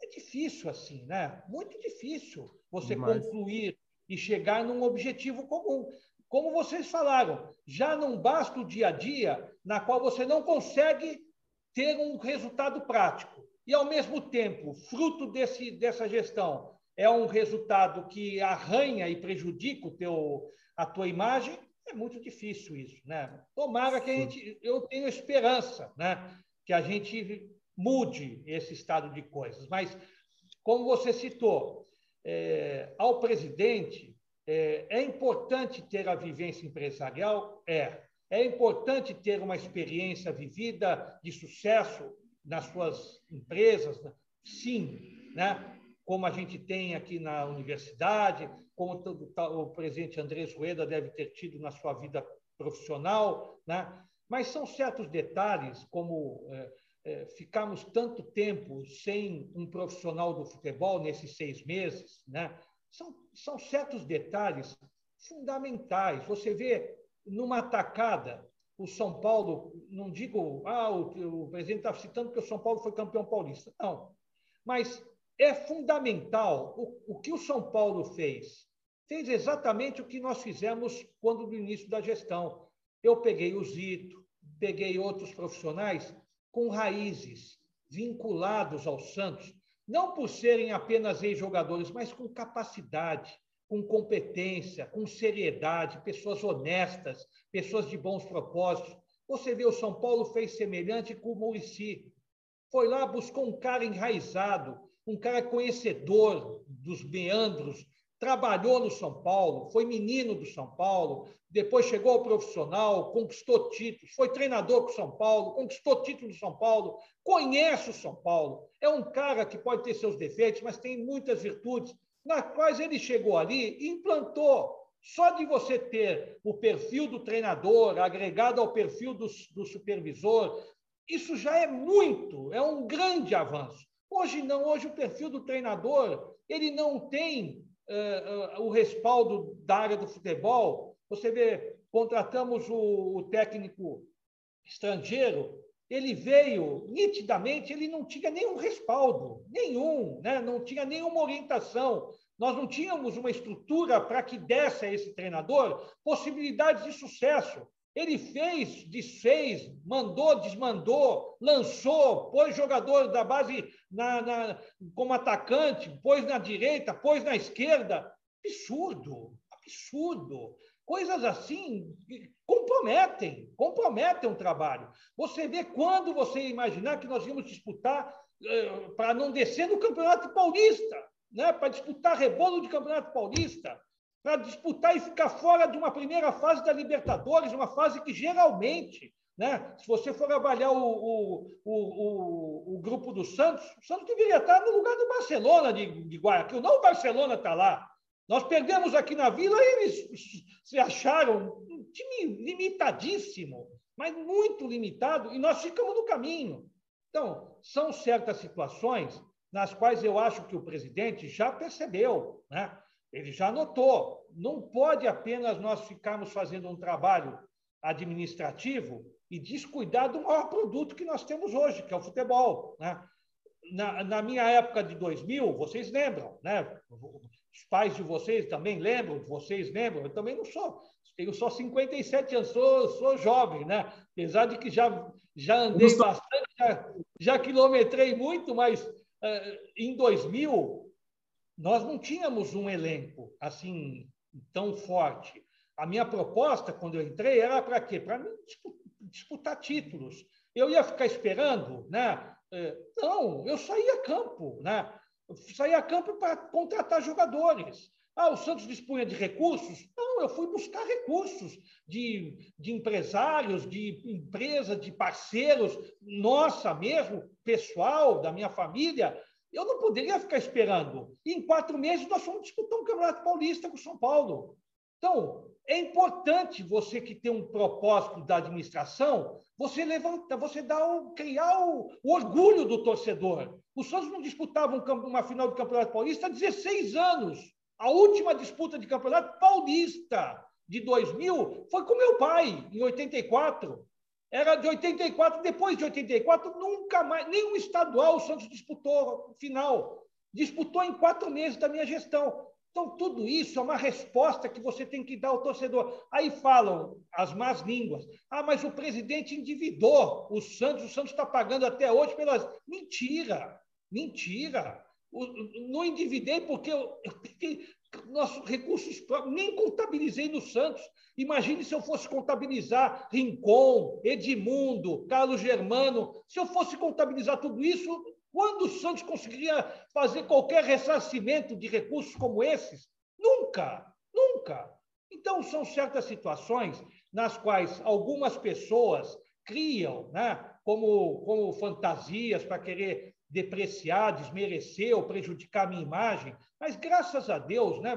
É difícil assim, né? Muito difícil você Demais. concluir e chegar num objetivo comum. Como vocês falaram, já não basta o dia a dia na qual você não consegue ter um resultado prático. E, ao mesmo tempo, fruto desse, dessa gestão, é um resultado que arranha e prejudica o teu, a tua imagem, é muito difícil isso, né? Tomara que a gente, eu tenho esperança, né, que a gente mude esse estado de coisas. Mas, como você citou, é, ao presidente é, é importante ter a vivência empresarial, é. É importante ter uma experiência vivida de sucesso nas suas empresas, sim, né? Como a gente tem aqui na universidade, como o presidente Andrés Rueda deve ter tido na sua vida profissional, né? mas são certos detalhes, como é, é, ficamos tanto tempo sem um profissional do futebol nesses seis meses, né? são, são certos detalhes fundamentais. Você vê numa atacada, o São Paulo, não digo, ah, o, o presidente está citando que o São Paulo foi campeão paulista. Não. Mas é fundamental o, o que o São Paulo fez. Fez exatamente o que nós fizemos quando no início da gestão. Eu peguei o Zito, peguei outros profissionais com raízes vinculados ao Santos, não por serem apenas ex-jogadores, mas com capacidade, com competência, com seriedade, pessoas honestas, pessoas de bons propósitos. Você vê, o São Paulo fez semelhante com o Murici. Foi lá, buscou um cara enraizado, um cara conhecedor dos meandros, trabalhou no São Paulo, foi menino do São Paulo, depois chegou ao profissional, conquistou títulos, foi treinador com o São Paulo, conquistou título do São Paulo, conhece o São Paulo. É um cara que pode ter seus defeitos, mas tem muitas virtudes, nas quais ele chegou ali e implantou. Só de você ter o perfil do treinador agregado ao perfil do, do supervisor, isso já é muito, é um grande avanço. Hoje não, hoje o perfil do treinador, ele não tem uh, uh, o respaldo da área do futebol. Você vê, contratamos o, o técnico estrangeiro, ele veio nitidamente, ele não tinha nenhum respaldo, nenhum, né? não tinha nenhuma orientação. Nós não tínhamos uma estrutura para que desse a esse treinador possibilidades de sucesso. Ele fez, desfez, mandou, desmandou, lançou, pôs jogador da base na, na, como atacante, pôs na direita, pôs na esquerda. Absurdo, absurdo. Coisas assim comprometem, comprometem o trabalho. Você vê quando você imaginar que nós íamos disputar eh, para não descer no Campeonato Paulista, né? para disputar rebolo de Campeonato Paulista para disputar e ficar fora de uma primeira fase da Libertadores, uma fase que geralmente, né, se você for avaliar o, o, o, o, grupo do Santos, o Santos deveria estar no lugar do Barcelona de, de Guayaquil, não o Barcelona está lá. Nós perdemos aqui na Vila e eles se acharam um time limitadíssimo, mas muito limitado, e nós ficamos no caminho. Então, são certas situações nas quais eu acho que o presidente já percebeu, né? Ele já notou. Não pode apenas nós ficarmos fazendo um trabalho administrativo e descuidar do maior produto que nós temos hoje, que é o futebol. Né? Na, na minha época de 2000, vocês lembram, né? os pais de vocês também lembram, vocês lembram, eu também não sou tenho só 57 anos, sou, sou jovem, né? Apesar de que já, já andei bastante, já, já quilometrei muito, mas uh, em 2000 nós não tínhamos um elenco assim tão forte. A minha proposta, quando eu entrei, era para quê? Para disputar títulos. Eu ia ficar esperando, né? É, não, eu saía a campo, né? Saía a campo para contratar jogadores. Ah, o Santos dispunha de recursos? Não, eu fui buscar recursos de, de empresários, de empresas, de parceiros, nossa mesmo, pessoal, da minha família. Eu não poderia ficar esperando. Em quatro meses nós fomos disputar um Campeonato Paulista com o São Paulo. Então, é importante você que tem um propósito da administração, você levanta, você dá o, criar o, o orgulho do torcedor. O Santos não disputava um, uma final do Campeonato Paulista há 16 anos. A última disputa de Campeonato Paulista de 2000 foi com meu pai, em 84. Era de 84, depois de 84, nunca mais, nenhum estadual o Santos disputou final. Disputou em quatro meses da minha gestão. Então, tudo isso é uma resposta que você tem que dar ao torcedor. Aí falam as más línguas. Ah, mas o presidente endividou o Santos, o Santos está pagando até hoje pelas. Mentira! Mentira! Não endividei porque eu, eu nossos recursos próprios, nem contabilizei no Santos. Imagine se eu fosse contabilizar Rincon, Edmundo, Carlos Germano. Se eu fosse contabilizar tudo isso, quando o Santos conseguiria fazer qualquer ressarcimento de recursos como esses? Nunca, nunca. Então, são certas situações nas quais algumas pessoas criam né, como, como fantasias para querer depreciar, desmerecer ou prejudicar a minha imagem, mas graças a Deus, né,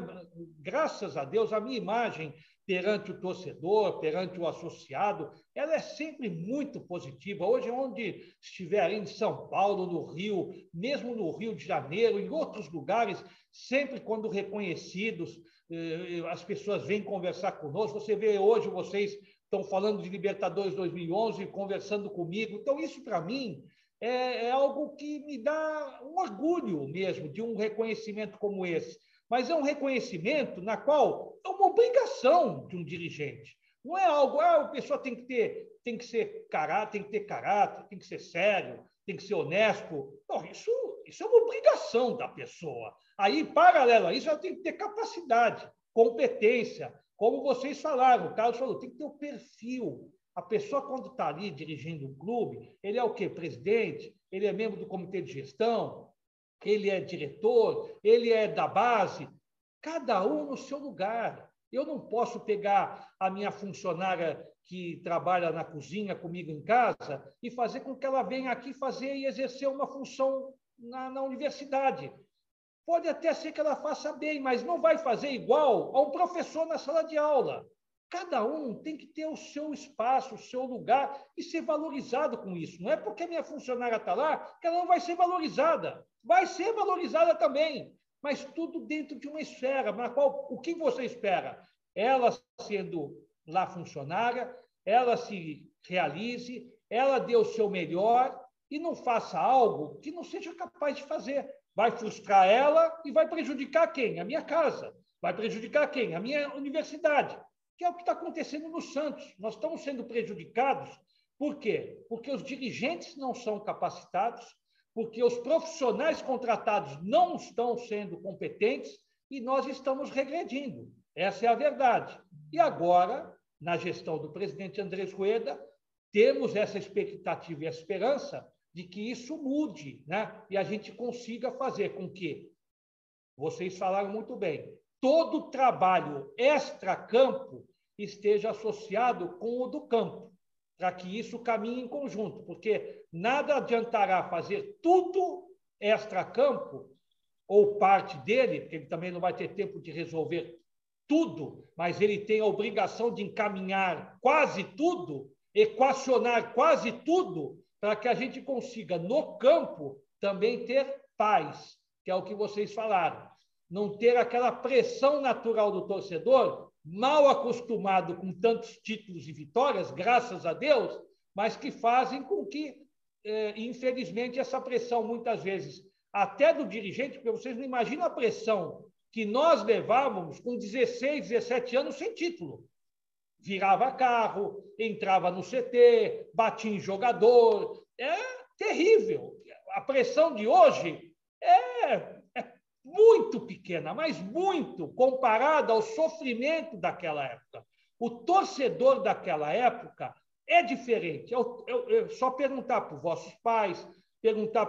graças a Deus, a minha imagem perante o torcedor, perante o associado, ela é sempre muito positiva. Hoje, onde estiver em São Paulo, no Rio, mesmo no Rio de Janeiro, em outros lugares, sempre quando reconhecidos, eh, as pessoas vêm conversar conosco. Você vê hoje, vocês estão falando de Libertadores 2011, conversando comigo. Então, isso para mim é, é algo que me dá um orgulho mesmo de um reconhecimento como esse mas é um reconhecimento na qual é uma obrigação de um dirigente. Não é algo, ah, a pessoa tem que ter, tem que ser caráter, tem que ter caráter, tem que ser sério, tem que ser honesto. Não, isso, isso é uma obrigação da pessoa. Aí, paralelo a isso, ela tem que ter capacidade, competência. Como vocês falaram, o Carlos falou, tem que ter o perfil. A pessoa, quando está ali dirigindo um clube, ele é o quê? Presidente? Ele é membro do comitê de gestão? ele é diretor, ele é da base, cada um no seu lugar. Eu não posso pegar a minha funcionária que trabalha na cozinha comigo em casa e fazer com que ela venha aqui fazer e exercer uma função na, na universidade. Pode até ser que ela faça bem, mas não vai fazer igual a um professor na sala de aula. Cada um tem que ter o seu espaço, o seu lugar e ser valorizado com isso. Não é porque minha funcionária está lá que ela não vai ser valorizada. Vai ser valorizada também, mas tudo dentro de uma esfera na qual o que você espera? Ela sendo lá funcionária, ela se realize, ela dê o seu melhor e não faça algo que não seja capaz de fazer. Vai frustrar ela e vai prejudicar quem? A minha casa. Vai prejudicar quem? A minha universidade que é o que está acontecendo no Santos. Nós estamos sendo prejudicados. Por quê? Porque os dirigentes não são capacitados, porque os profissionais contratados não estão sendo competentes e nós estamos regredindo. Essa é a verdade. E agora, na gestão do presidente Andrés Rueda, temos essa expectativa e esperança de que isso mude, né? E a gente consiga fazer com que vocês falaram muito bem, todo trabalho extra-campo esteja associado com o do campo, para que isso caminhe em conjunto, porque nada adiantará fazer tudo extra-campo, ou parte dele, porque ele também não vai ter tempo de resolver tudo, mas ele tem a obrigação de encaminhar quase tudo, equacionar quase tudo, para que a gente consiga, no campo, também ter paz, que é o que vocês falaram não ter aquela pressão natural do torcedor, mal acostumado com tantos títulos e vitórias, graças a Deus, mas que fazem com que, eh, infelizmente, essa pressão, muitas vezes, até do dirigente, porque vocês não imaginam a pressão que nós levávamos com 16, 17 anos sem título. virava carro, entrava no CT, batia em jogador. É terrível. A pressão de hoje é, é muito pequena, mas muito comparada ao sofrimento daquela época. O torcedor daquela época é diferente. Eu, eu, eu só perguntar para os vossos pais, perguntar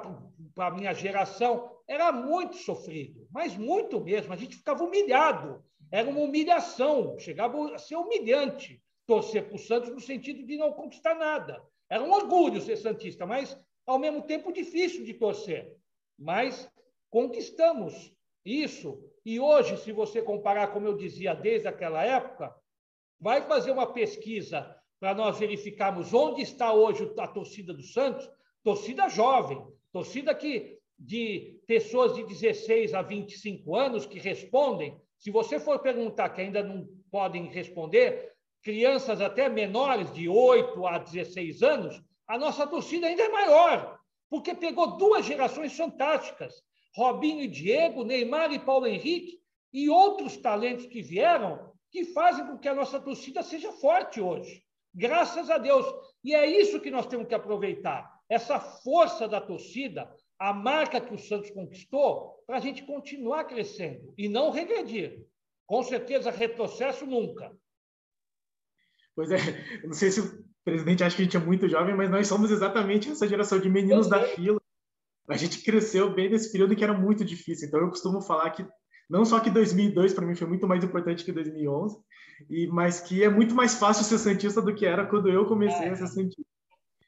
para a minha geração, era muito sofrido, mas muito mesmo. A gente ficava humilhado. Era uma humilhação, chegava a ser humilhante torcer para o Santos no sentido de não conquistar nada. Era um orgulho ser Santista, mas ao mesmo tempo difícil de torcer. Mas conquistamos isso. E hoje, se você comparar, como eu dizia, desde aquela época, vai fazer uma pesquisa para nós verificarmos onde está hoje a torcida do Santos, torcida jovem, torcida que de pessoas de 16 a 25 anos que respondem. Se você for perguntar que ainda não podem responder, crianças até menores de 8 a 16 anos, a nossa torcida ainda é maior, porque pegou duas gerações fantásticas, Robinho e Diego, Neymar e Paulo Henrique, e outros talentos que vieram, que fazem com que a nossa torcida seja forte hoje. Graças a Deus. E é isso que nós temos que aproveitar, essa força da torcida, a marca que o Santos conquistou, para a gente continuar crescendo e não regredir. Com certeza, retrocesso nunca. Pois é, eu não sei se o presidente acha que a gente é muito jovem, mas nós somos exatamente essa geração de meninos da fila. A gente cresceu bem nesse período que era muito difícil. Então, eu costumo falar que não só que 2002 para mim foi muito mais importante que 2011, e mas que é muito mais fácil ser santista do que era quando eu comecei é. a ser santista.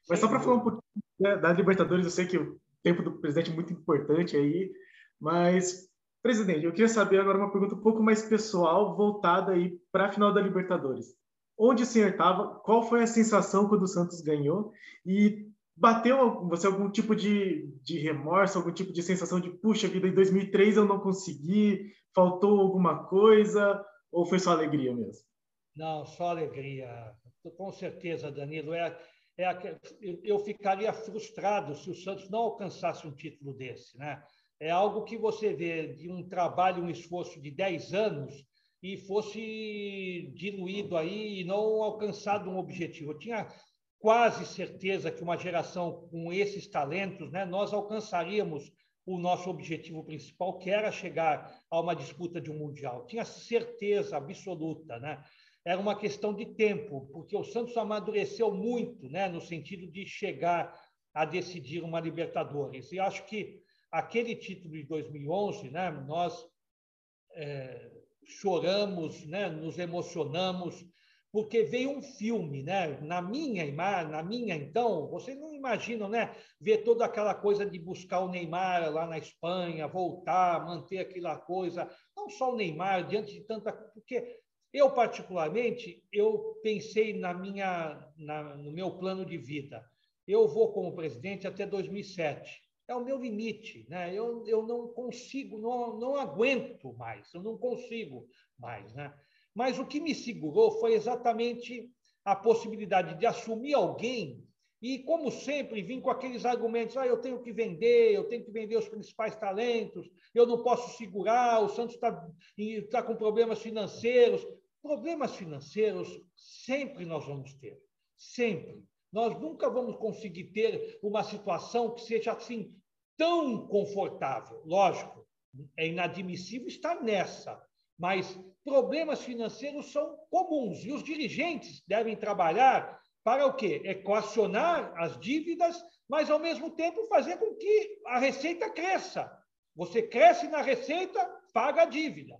Mas só para falar um pouquinho né, da Libertadores, eu sei que o tempo do presidente é muito importante aí, mas presidente, eu queria saber agora uma pergunta um pouco mais pessoal, voltada aí para a final da Libertadores. Onde o senhor estava? Qual foi a sensação quando o Santos ganhou? E bateu você algum tipo de, de remorso, algum tipo de sensação de puxa vida, em 2003 eu não consegui, faltou alguma coisa, ou foi só alegria mesmo? Não, só alegria. Com certeza, Danilo. É, é, eu ficaria frustrado se o Santos não alcançasse um título desse. Né? É algo que você vê de um trabalho, um esforço de 10 anos e fosse diluído aí e não alcançado um objetivo. Eu tinha quase certeza que uma geração com esses talentos, né, nós alcançaríamos o nosso objetivo principal, que era chegar a uma disputa de um mundial. Tinha certeza absoluta, né? Era uma questão de tempo, porque o Santos amadureceu muito, né, no sentido de chegar a decidir uma Libertadores. E acho que aquele título de 2011, né, nós é, choramos, né, nos emocionamos, porque veio um filme, né? Na minha imagem, na minha então, vocês não imaginam, né? Ver toda aquela coisa de buscar o Neymar lá na Espanha, voltar, manter aquela coisa, não só o Neymar diante de tanta, porque eu particularmente eu pensei na minha, na, no meu plano de vida. Eu vou como presidente até 2007. É o meu limite, né? Eu, eu não consigo, não, não aguento mais, eu não consigo mais, né? Mas o que me segurou foi exatamente a possibilidade de assumir alguém e, como sempre, vim com aqueles argumentos: ah, eu tenho que vender, eu tenho que vender os principais talentos, eu não posso segurar, o Santos está tá com problemas financeiros. Problemas financeiros sempre nós vamos ter, sempre. Nós nunca vamos conseguir ter uma situação que seja assim tão confortável. Lógico, é inadmissível estar nessa, mas problemas financeiros são comuns e os dirigentes devem trabalhar para o quê? Equacionar as dívidas, mas ao mesmo tempo fazer com que a receita cresça. Você cresce na receita, paga a dívida.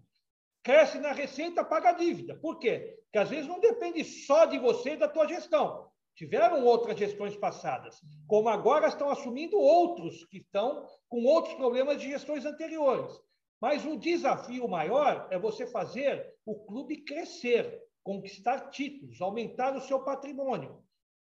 Cresce na receita, paga a dívida. Por quê? Porque às vezes não depende só de você e da tua gestão. Tiveram outras gestões passadas, como agora estão assumindo outros que estão com outros problemas de gestões anteriores. Mas o desafio maior é você fazer o clube crescer, conquistar títulos, aumentar o seu patrimônio.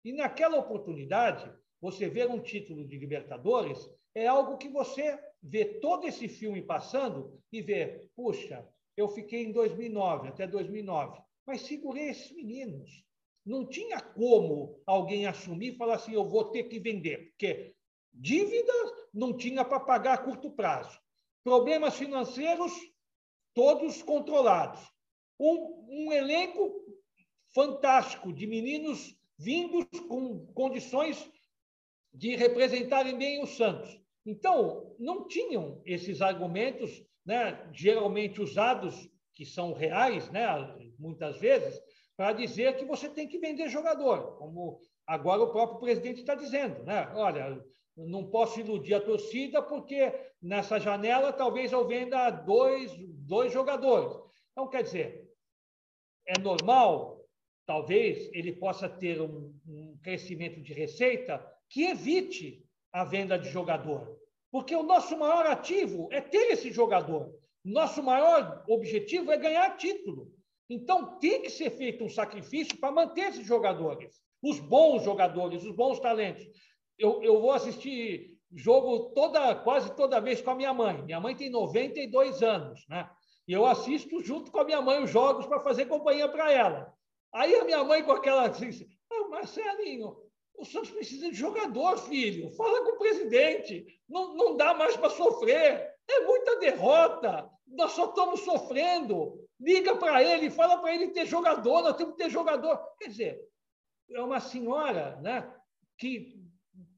E naquela oportunidade, você ver um título de Libertadores é algo que você vê todo esse filme passando e vê, puxa, eu fiquei em 2009, até 2009, mas segurei esses meninos. Não tinha como alguém assumir e falar assim, eu vou ter que vender, porque dívida não tinha para pagar a curto prazo. Problemas financeiros, todos controlados. Um, um elenco fantástico de meninos vindos com condições de representarem bem o Santos. Então, não tinham esses argumentos, né, geralmente usados, que são reais, né, muitas vezes, para dizer que você tem que vender jogador, como agora o próprio presidente está dizendo. Né? Olha, não posso iludir a torcida, porque nessa janela talvez eu venda dois, dois jogadores. Então, quer dizer, é normal, talvez ele possa ter um, um crescimento de receita que evite a venda de jogador. Porque o nosso maior ativo é ter esse jogador. Nosso maior objetivo é ganhar título. Então, tem que ser feito um sacrifício para manter esses jogadores, os bons jogadores, os bons talentos. Eu, eu vou assistir jogo toda, quase toda vez com a minha mãe. Minha mãe tem 92 anos, né? E eu assisto junto com a minha mãe os jogos para fazer companhia para ela. Aí a minha mãe com aquela assim, ah, Marcelinho, o Santos precisa de jogador, filho. Fala com o presidente. Não, não dá mais para sofrer. É muita derrota. Nós só estamos sofrendo. Liga para ele, fala para ele ter jogador. Nós temos que ter jogador. Quer dizer, é uma senhora né, que,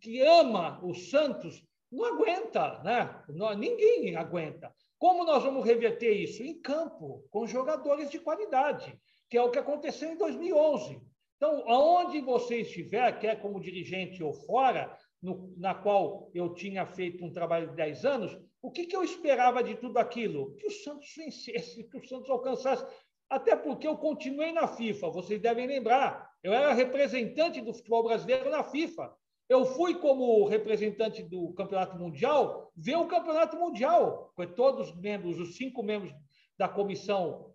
que ama o Santos. Não aguenta, né? Ninguém aguenta. Como nós vamos reverter isso? Em campo, com jogadores de qualidade, que é o que aconteceu em 2011. Então, aonde você estiver, quer como dirigente ou fora, no, na qual eu tinha feito um trabalho de 10 anos, o que, que eu esperava de tudo aquilo? Que o Santos vencesse, que o Santos alcançasse. Até porque eu continuei na FIFA, vocês devem lembrar. Eu era representante do futebol brasileiro na FIFA. Eu fui como representante do Campeonato Mundial ver o Campeonato Mundial, com todos os membros, os cinco membros da comissão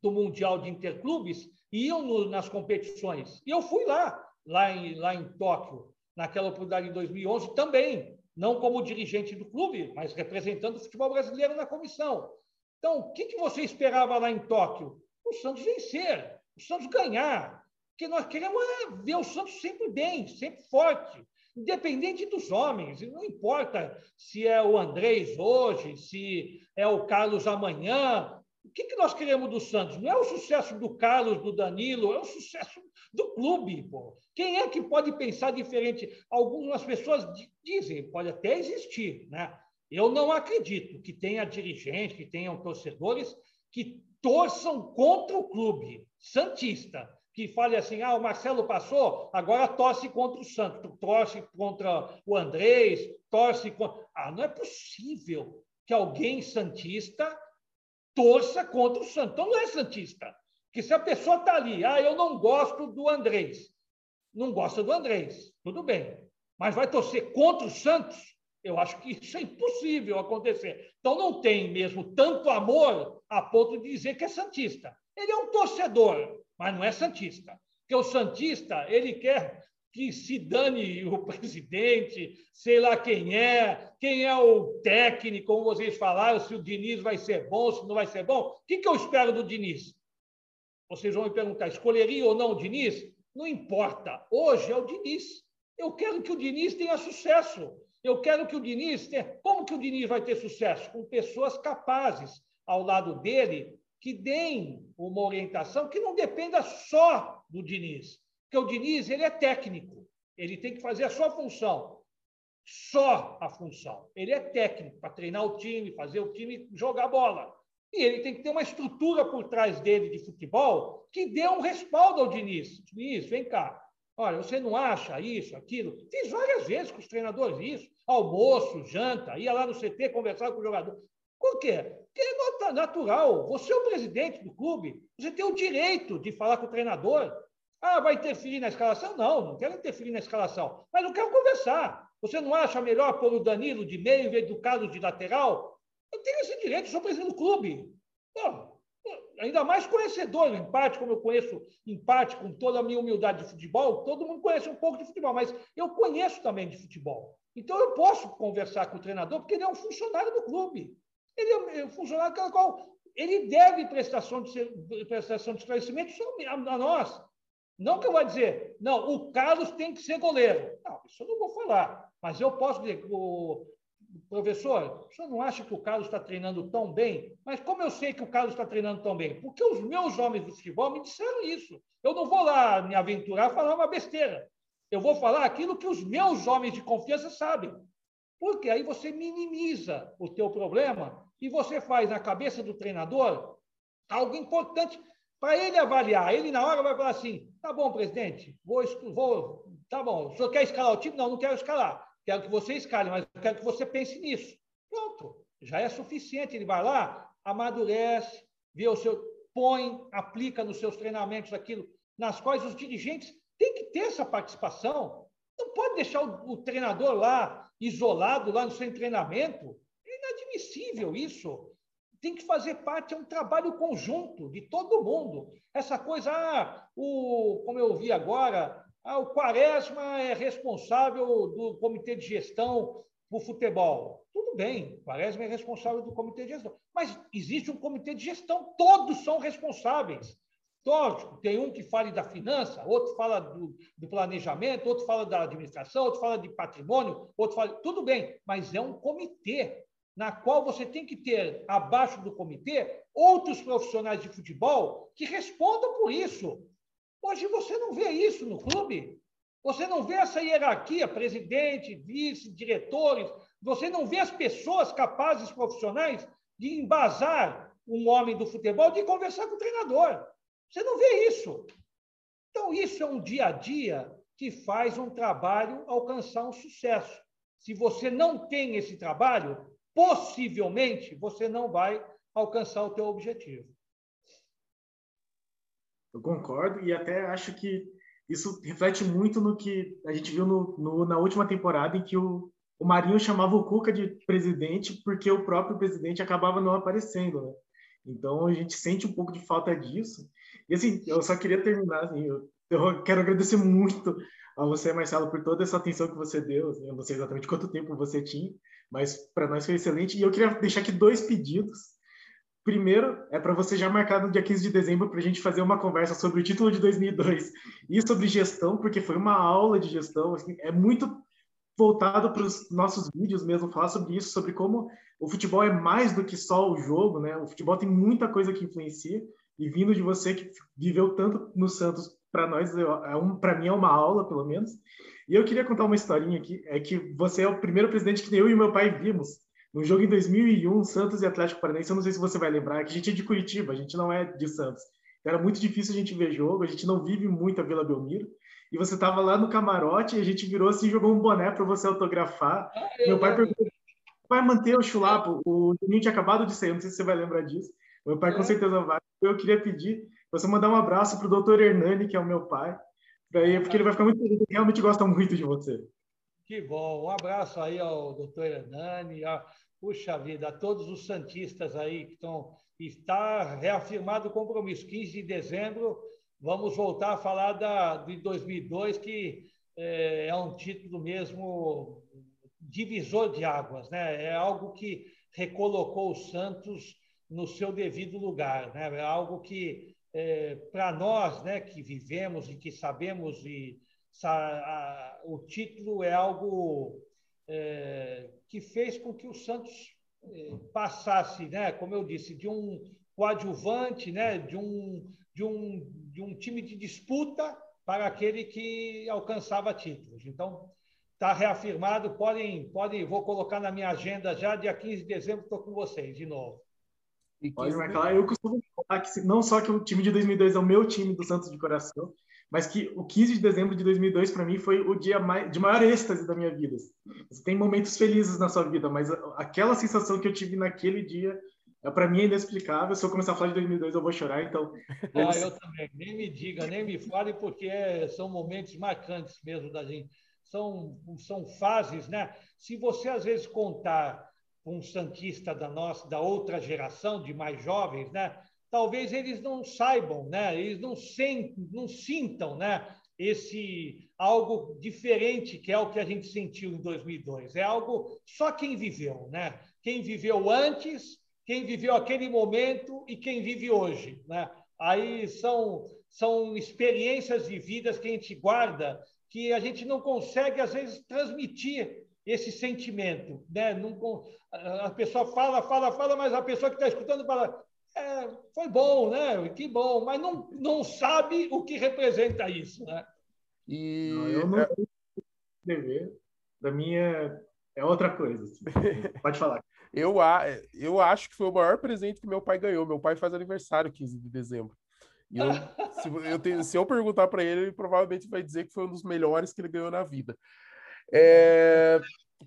do Mundial de Interclubes, iam no, nas competições. E eu fui lá, lá em, lá em Tóquio, naquela oportunidade em 2011 também, não como dirigente do clube, mas representando o futebol brasileiro na comissão. Então, o que, que você esperava lá em Tóquio? O Santos vencer, o Santos ganhar. Que nós queremos é ver o Santos sempre bem, sempre forte, independente dos homens. Não importa se é o Andrés hoje, se é o Carlos amanhã, o que, que nós queremos do Santos? Não é o sucesso do Carlos, do Danilo, é o sucesso do clube. Pô. Quem é que pode pensar diferente? Algumas pessoas dizem, pode até existir, né? Eu não acredito que tenha dirigentes, que tenham torcedores que torçam contra o clube santista, que fale assim: ah, o Marcelo passou, agora torce contra o Santos, torce contra o Andrés, torce contra. Ah, não é possível que alguém santista torça contra o Santos. Então não é Santista. Porque se a pessoa está ali, ah, eu não gosto do Andrés, não gosta do Andrés, tudo bem. Mas vai torcer contra o Santos? Eu acho que isso é impossível acontecer. Então não tem mesmo tanto amor a ponto de dizer que é Santista. Ele é um torcedor, mas não é Santista. Porque o Santista, ele quer que se dane o [LAUGHS] presidente, sei lá quem é, quem é o técnico, como vocês falaram, se o Diniz vai ser bom, se não vai ser bom. O que, que eu espero do Diniz? Vocês vão me perguntar, escolheria ou não o Diniz? Não importa. Hoje é o Diniz. Eu quero que o Diniz tenha sucesso. Eu quero que o Diniz tenha. Como que o Diniz vai ter sucesso? Com pessoas capazes ao lado dele que deem uma orientação que não dependa só do Diniz porque o Diniz ele é técnico, ele tem que fazer a sua função, só a função. Ele é técnico para treinar o time, fazer o time jogar bola. E ele tem que ter uma estrutura por trás dele de futebol que dê um respaldo ao Diniz. Diniz, vem cá. Olha, você não acha isso, aquilo? Fiz várias vezes com os treinadores isso. Almoço, janta, ia lá no CT conversar com o jogador. Por quê? Porque é natural. Você é o presidente do clube. Você tem o direito de falar com o treinador. Ah, vai interferir na escalação? Não, não quero interferir na escalação. Mas eu quero conversar. Você não acha melhor pôr o Danilo de meio em vez do Carlos de lateral? Eu tenho esse direito, sou presidente do clube. Pô, ainda mais conhecedor, em parte, como eu conheço, em parte, com toda a minha humildade de futebol, todo mundo conhece um pouco de futebol, mas eu conheço também de futebol. Então eu posso conversar com o treinador, porque ele é um funcionário do clube. Ele é um funcionário com qual ele deve prestação de, prestação de esclarecimento a nós. Não que eu vou dizer, não, o Carlos tem que ser goleiro. Não, isso eu não vou falar. Mas eu posso dizer, o, professor, o senhor não acha que o Carlos está treinando tão bem? Mas como eu sei que o Carlos está treinando tão bem? Porque os meus homens do futebol me disseram isso. Eu não vou lá me aventurar a falar uma besteira. Eu vou falar aquilo que os meus homens de confiança sabem. Porque aí você minimiza o teu problema e você faz na cabeça do treinador algo importante para ele avaliar. Ele na hora vai falar assim: tá bom, presidente, vou, vou tá bom. O senhor quer escalar o time? Não, não quero escalar. Quero que você escale, mas quero que você pense nisso. Pronto, já é suficiente. Ele vai lá, amadurece, vê o seu, põe, aplica nos seus treinamentos aquilo nas quais os dirigentes têm que ter essa participação. Não pode deixar o, o treinador lá isolado lá no seu treinamento. Inadmissível isso. Tem que fazer parte, é um trabalho conjunto de todo mundo. Essa coisa, ah, o, como eu vi agora, ah, o Quaresma é responsável do comitê de gestão para o futebol. Tudo bem, o Quaresma é responsável do comitê de gestão. Mas existe um comitê de gestão, todos são responsáveis. Lógico, tem um que fale da finança, outro fala do, do, planejamento, outro fala da administração, outro fala de patrimônio, outro fala. Tudo bem, mas é um comitê na qual você tem que ter, abaixo do comitê, outros profissionais de futebol que respondam por isso. Hoje você não vê isso no clube. Você não vê essa hierarquia, presidente, vice, diretores. Você não vê as pessoas capazes, profissionais, de embasar um homem do futebol, de conversar com o treinador. Você não vê isso. Então, isso é um dia a dia que faz um trabalho alcançar um sucesso. Se você não tem esse trabalho, possivelmente você não vai alcançar o teu objetivo. Eu concordo e até acho que isso reflete muito no que a gente viu no, no, na última temporada, em que o, o Marinho chamava o Cuca de presidente porque o próprio presidente acabava não aparecendo, né? Então a gente sente um pouco de falta disso. E assim, eu só queria terminar, assim, eu, eu quero agradecer muito a você, Marcelo, por toda essa atenção que você deu. Assim, eu não sei exatamente quanto tempo você tinha, mas para nós foi excelente. E eu queria deixar aqui dois pedidos. Primeiro, é para você já marcar no dia 15 de dezembro para a gente fazer uma conversa sobre o título de 2002 e sobre gestão, porque foi uma aula de gestão. Assim, é muito voltado para os nossos vídeos mesmo, falar sobre isso, sobre como o futebol é mais do que só o jogo, né? O futebol tem muita coisa que influencia e vindo de você que viveu tanto no Santos, para nós é um, para mim é uma aula pelo menos. E eu queria contar uma historinha aqui, é que você é o primeiro presidente que eu e meu pai vimos no jogo em 2001, Santos e Atlético Paranaense. Eu não sei se você vai lembrar, que a gente é de Curitiba, a gente não é de Santos. Era muito difícil a gente ver jogo, a gente não vive muito a Vila Belmiro. E você estava lá no camarote e a gente virou assim, jogou um boné para você autografar. Meu pai perguntou vai manter o chulapo. O Juninho tinha acabado de sair, não sei se você vai lembrar disso. Meu pai com é. certeza vai. Eu queria pedir você mandar um abraço para o doutor Hernani, que é o meu pai, daí, porque ele vai ficar muito feliz, ele realmente gosta muito de você. Que bom. Um abraço aí ao doutor Hernani, a, puxa vida, a todos os santistas aí que estão. Está reafirmado o compromisso. 15 de dezembro, vamos voltar a falar da, de 2002, que é, é um título mesmo divisor de águas, né? É algo que recolocou o Santos no seu devido lugar, né? É algo que é, para nós, né, que vivemos e que sabemos e a, o título é algo é, que fez com que o Santos é, passasse, né, como eu disse, de um coadjuvante, né, de um de um de um time de disputa para aquele que alcançava títulos. Então, está reafirmado. Podem, podem, vou colocar na minha agenda já, dia 15 de dezembro, estou com vocês de novo. Pode marcar. Eu costumo falar que não só que o time de 2002 é o meu time do Santos de coração, mas que o 15 de dezembro de 2002 para mim foi o dia mais, de maior êxtase da minha vida. Você tem momentos felizes na sua vida, mas aquela sensação que eu tive naquele dia é para mim é inexplicável. Se eu começar a falar de 2002 eu vou chorar, então. [LAUGHS] Ah, eu também. Nem me diga, nem me fale, porque são momentos marcantes mesmo da gente são, são fases, né? Se você às vezes contar um santista da nossa, da outra geração, de mais jovens, né? Talvez eles não saibam, né? Eles não, sem, não sintam, né? Esse algo diferente que é o que a gente sentiu em 2002. É algo só quem viveu, né? Quem viveu antes, quem viveu aquele momento e quem vive hoje, né? Aí são são experiências vividas que a gente guarda que a gente não consegue, às vezes, transmitir esse sentimento. Né? Não, a pessoa fala, fala, fala, mas a pessoa que está escutando fala, é, foi bom, né? Que bom, mas não, não sabe o que representa isso, né? E não, eu não escrever. Da minha é outra coisa. Assim. [LAUGHS] Pode falar. eu, eu acho que foi o maior presente que meu pai ganhou. Meu pai faz aniversário 15 de dezembro. E eu, [LAUGHS] se, eu tenho, se eu perguntar para ele, ele provavelmente vai dizer que foi um dos melhores que ele ganhou na vida. É,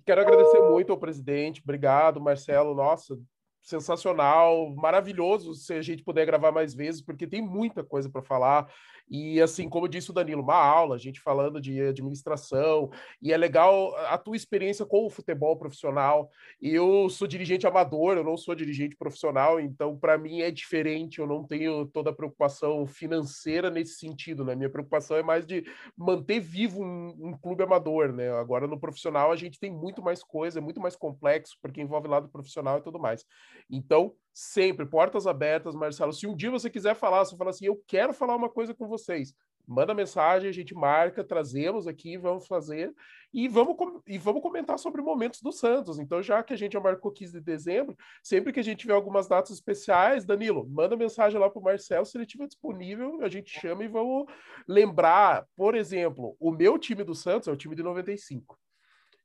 quero agradecer muito ao presidente. Obrigado, Marcelo. Nossa, sensacional, maravilhoso se a gente puder gravar mais vezes, porque tem muita coisa para falar. E assim, como disse o Danilo, uma aula, a gente falando de administração, e é legal a tua experiência com o futebol profissional. Eu sou dirigente amador, eu não sou dirigente profissional, então para mim é diferente, eu não tenho toda a preocupação financeira nesse sentido, né? Minha preocupação é mais de manter vivo um, um clube amador, né? Agora no profissional a gente tem muito mais coisa, é muito mais complexo, porque envolve lado profissional e tudo mais. Então, sempre, portas abertas, Marcelo. Se um dia você quiser falar, você fala assim, eu quero falar uma coisa com vocês, manda mensagem, a gente marca, trazemos aqui, vamos fazer e vamos, e vamos comentar sobre momentos do Santos. Então, já que a gente já marcou 15 de dezembro, sempre que a gente tiver algumas datas especiais, Danilo, manda mensagem lá para o Marcelo, se ele estiver disponível, a gente chama e vamos lembrar, por exemplo, o meu time do Santos é o time de 95.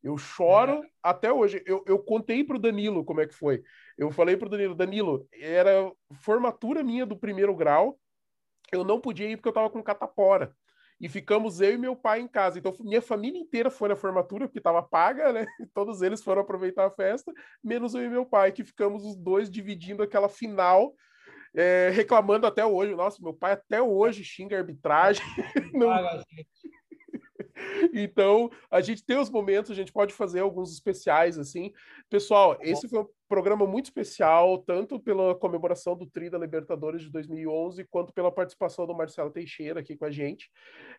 Eu choro é. até hoje. Eu, eu contei para o Danilo como é que foi. Eu falei para o Danilo, Danilo, era formatura minha do primeiro grau. Eu não podia ir porque eu estava com catapora. E ficamos eu e meu pai em casa. Então, minha família inteira foi na formatura, porque estava paga, né? [LAUGHS] Todos eles foram aproveitar a festa, menos eu e meu pai, que ficamos os dois dividindo aquela final é, reclamando até hoje. Nossa, meu pai até hoje xinga a arbitragem. [LAUGHS] Não... [LAUGHS] Então, a gente tem os momentos, a gente pode fazer alguns especiais assim. Pessoal, tá esse foi um programa muito especial, tanto pela comemoração do Tri da Libertadores de 2011, quanto pela participação do Marcelo Teixeira aqui com a gente.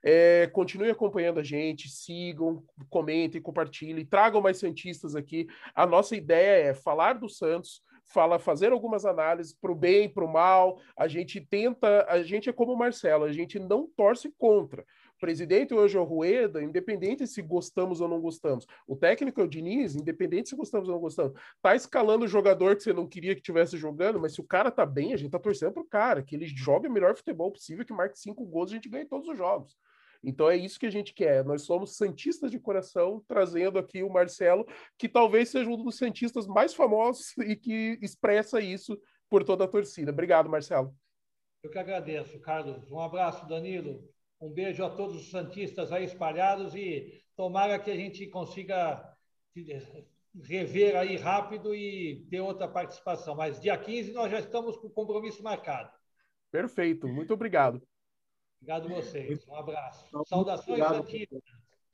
É, continue acompanhando a gente, sigam, comentem, compartilhem, tragam mais Santistas aqui. A nossa ideia é falar do Santos, fala fazer algumas análises para o bem, para o mal. A gente tenta, a gente é como o Marcelo, a gente não torce contra presidente hoje é o Rueda, independente se gostamos ou não gostamos. O técnico é o Diniz, independente se gostamos ou não gostamos. Tá escalando o jogador que você não queria que tivesse jogando, mas se o cara tá bem, a gente tá torcendo pro cara, que ele jogue o melhor futebol possível, que marque cinco gols, a gente ganha todos os jogos. Então é isso que a gente quer. Nós somos santistas de coração, trazendo aqui o Marcelo, que talvez seja um dos santistas mais famosos [LAUGHS] e que expressa isso por toda a torcida. Obrigado, Marcelo. Eu que agradeço, Carlos. Um abraço, Danilo. Um beijo a todos os santistas aí espalhados e tomara que a gente consiga rever aí rápido e ter outra participação. Mas dia 15 nós já estamos com o compromisso marcado. Perfeito, muito obrigado. Obrigado a vocês. Um abraço. Saudações santistas.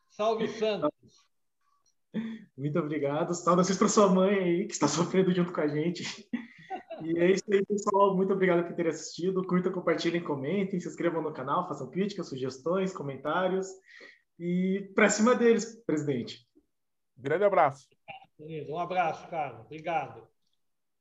Salve Santos. Muito obrigado. Saudações para sua mãe aí, que está sofrendo junto com a gente. E é isso aí, pessoal. Muito obrigado por ter assistido. Curtam, compartilhem, comentem, se inscrevam no canal, façam críticas, sugestões, comentários. E para cima deles, presidente. Grande abraço. Um abraço, Carlos. Obrigado.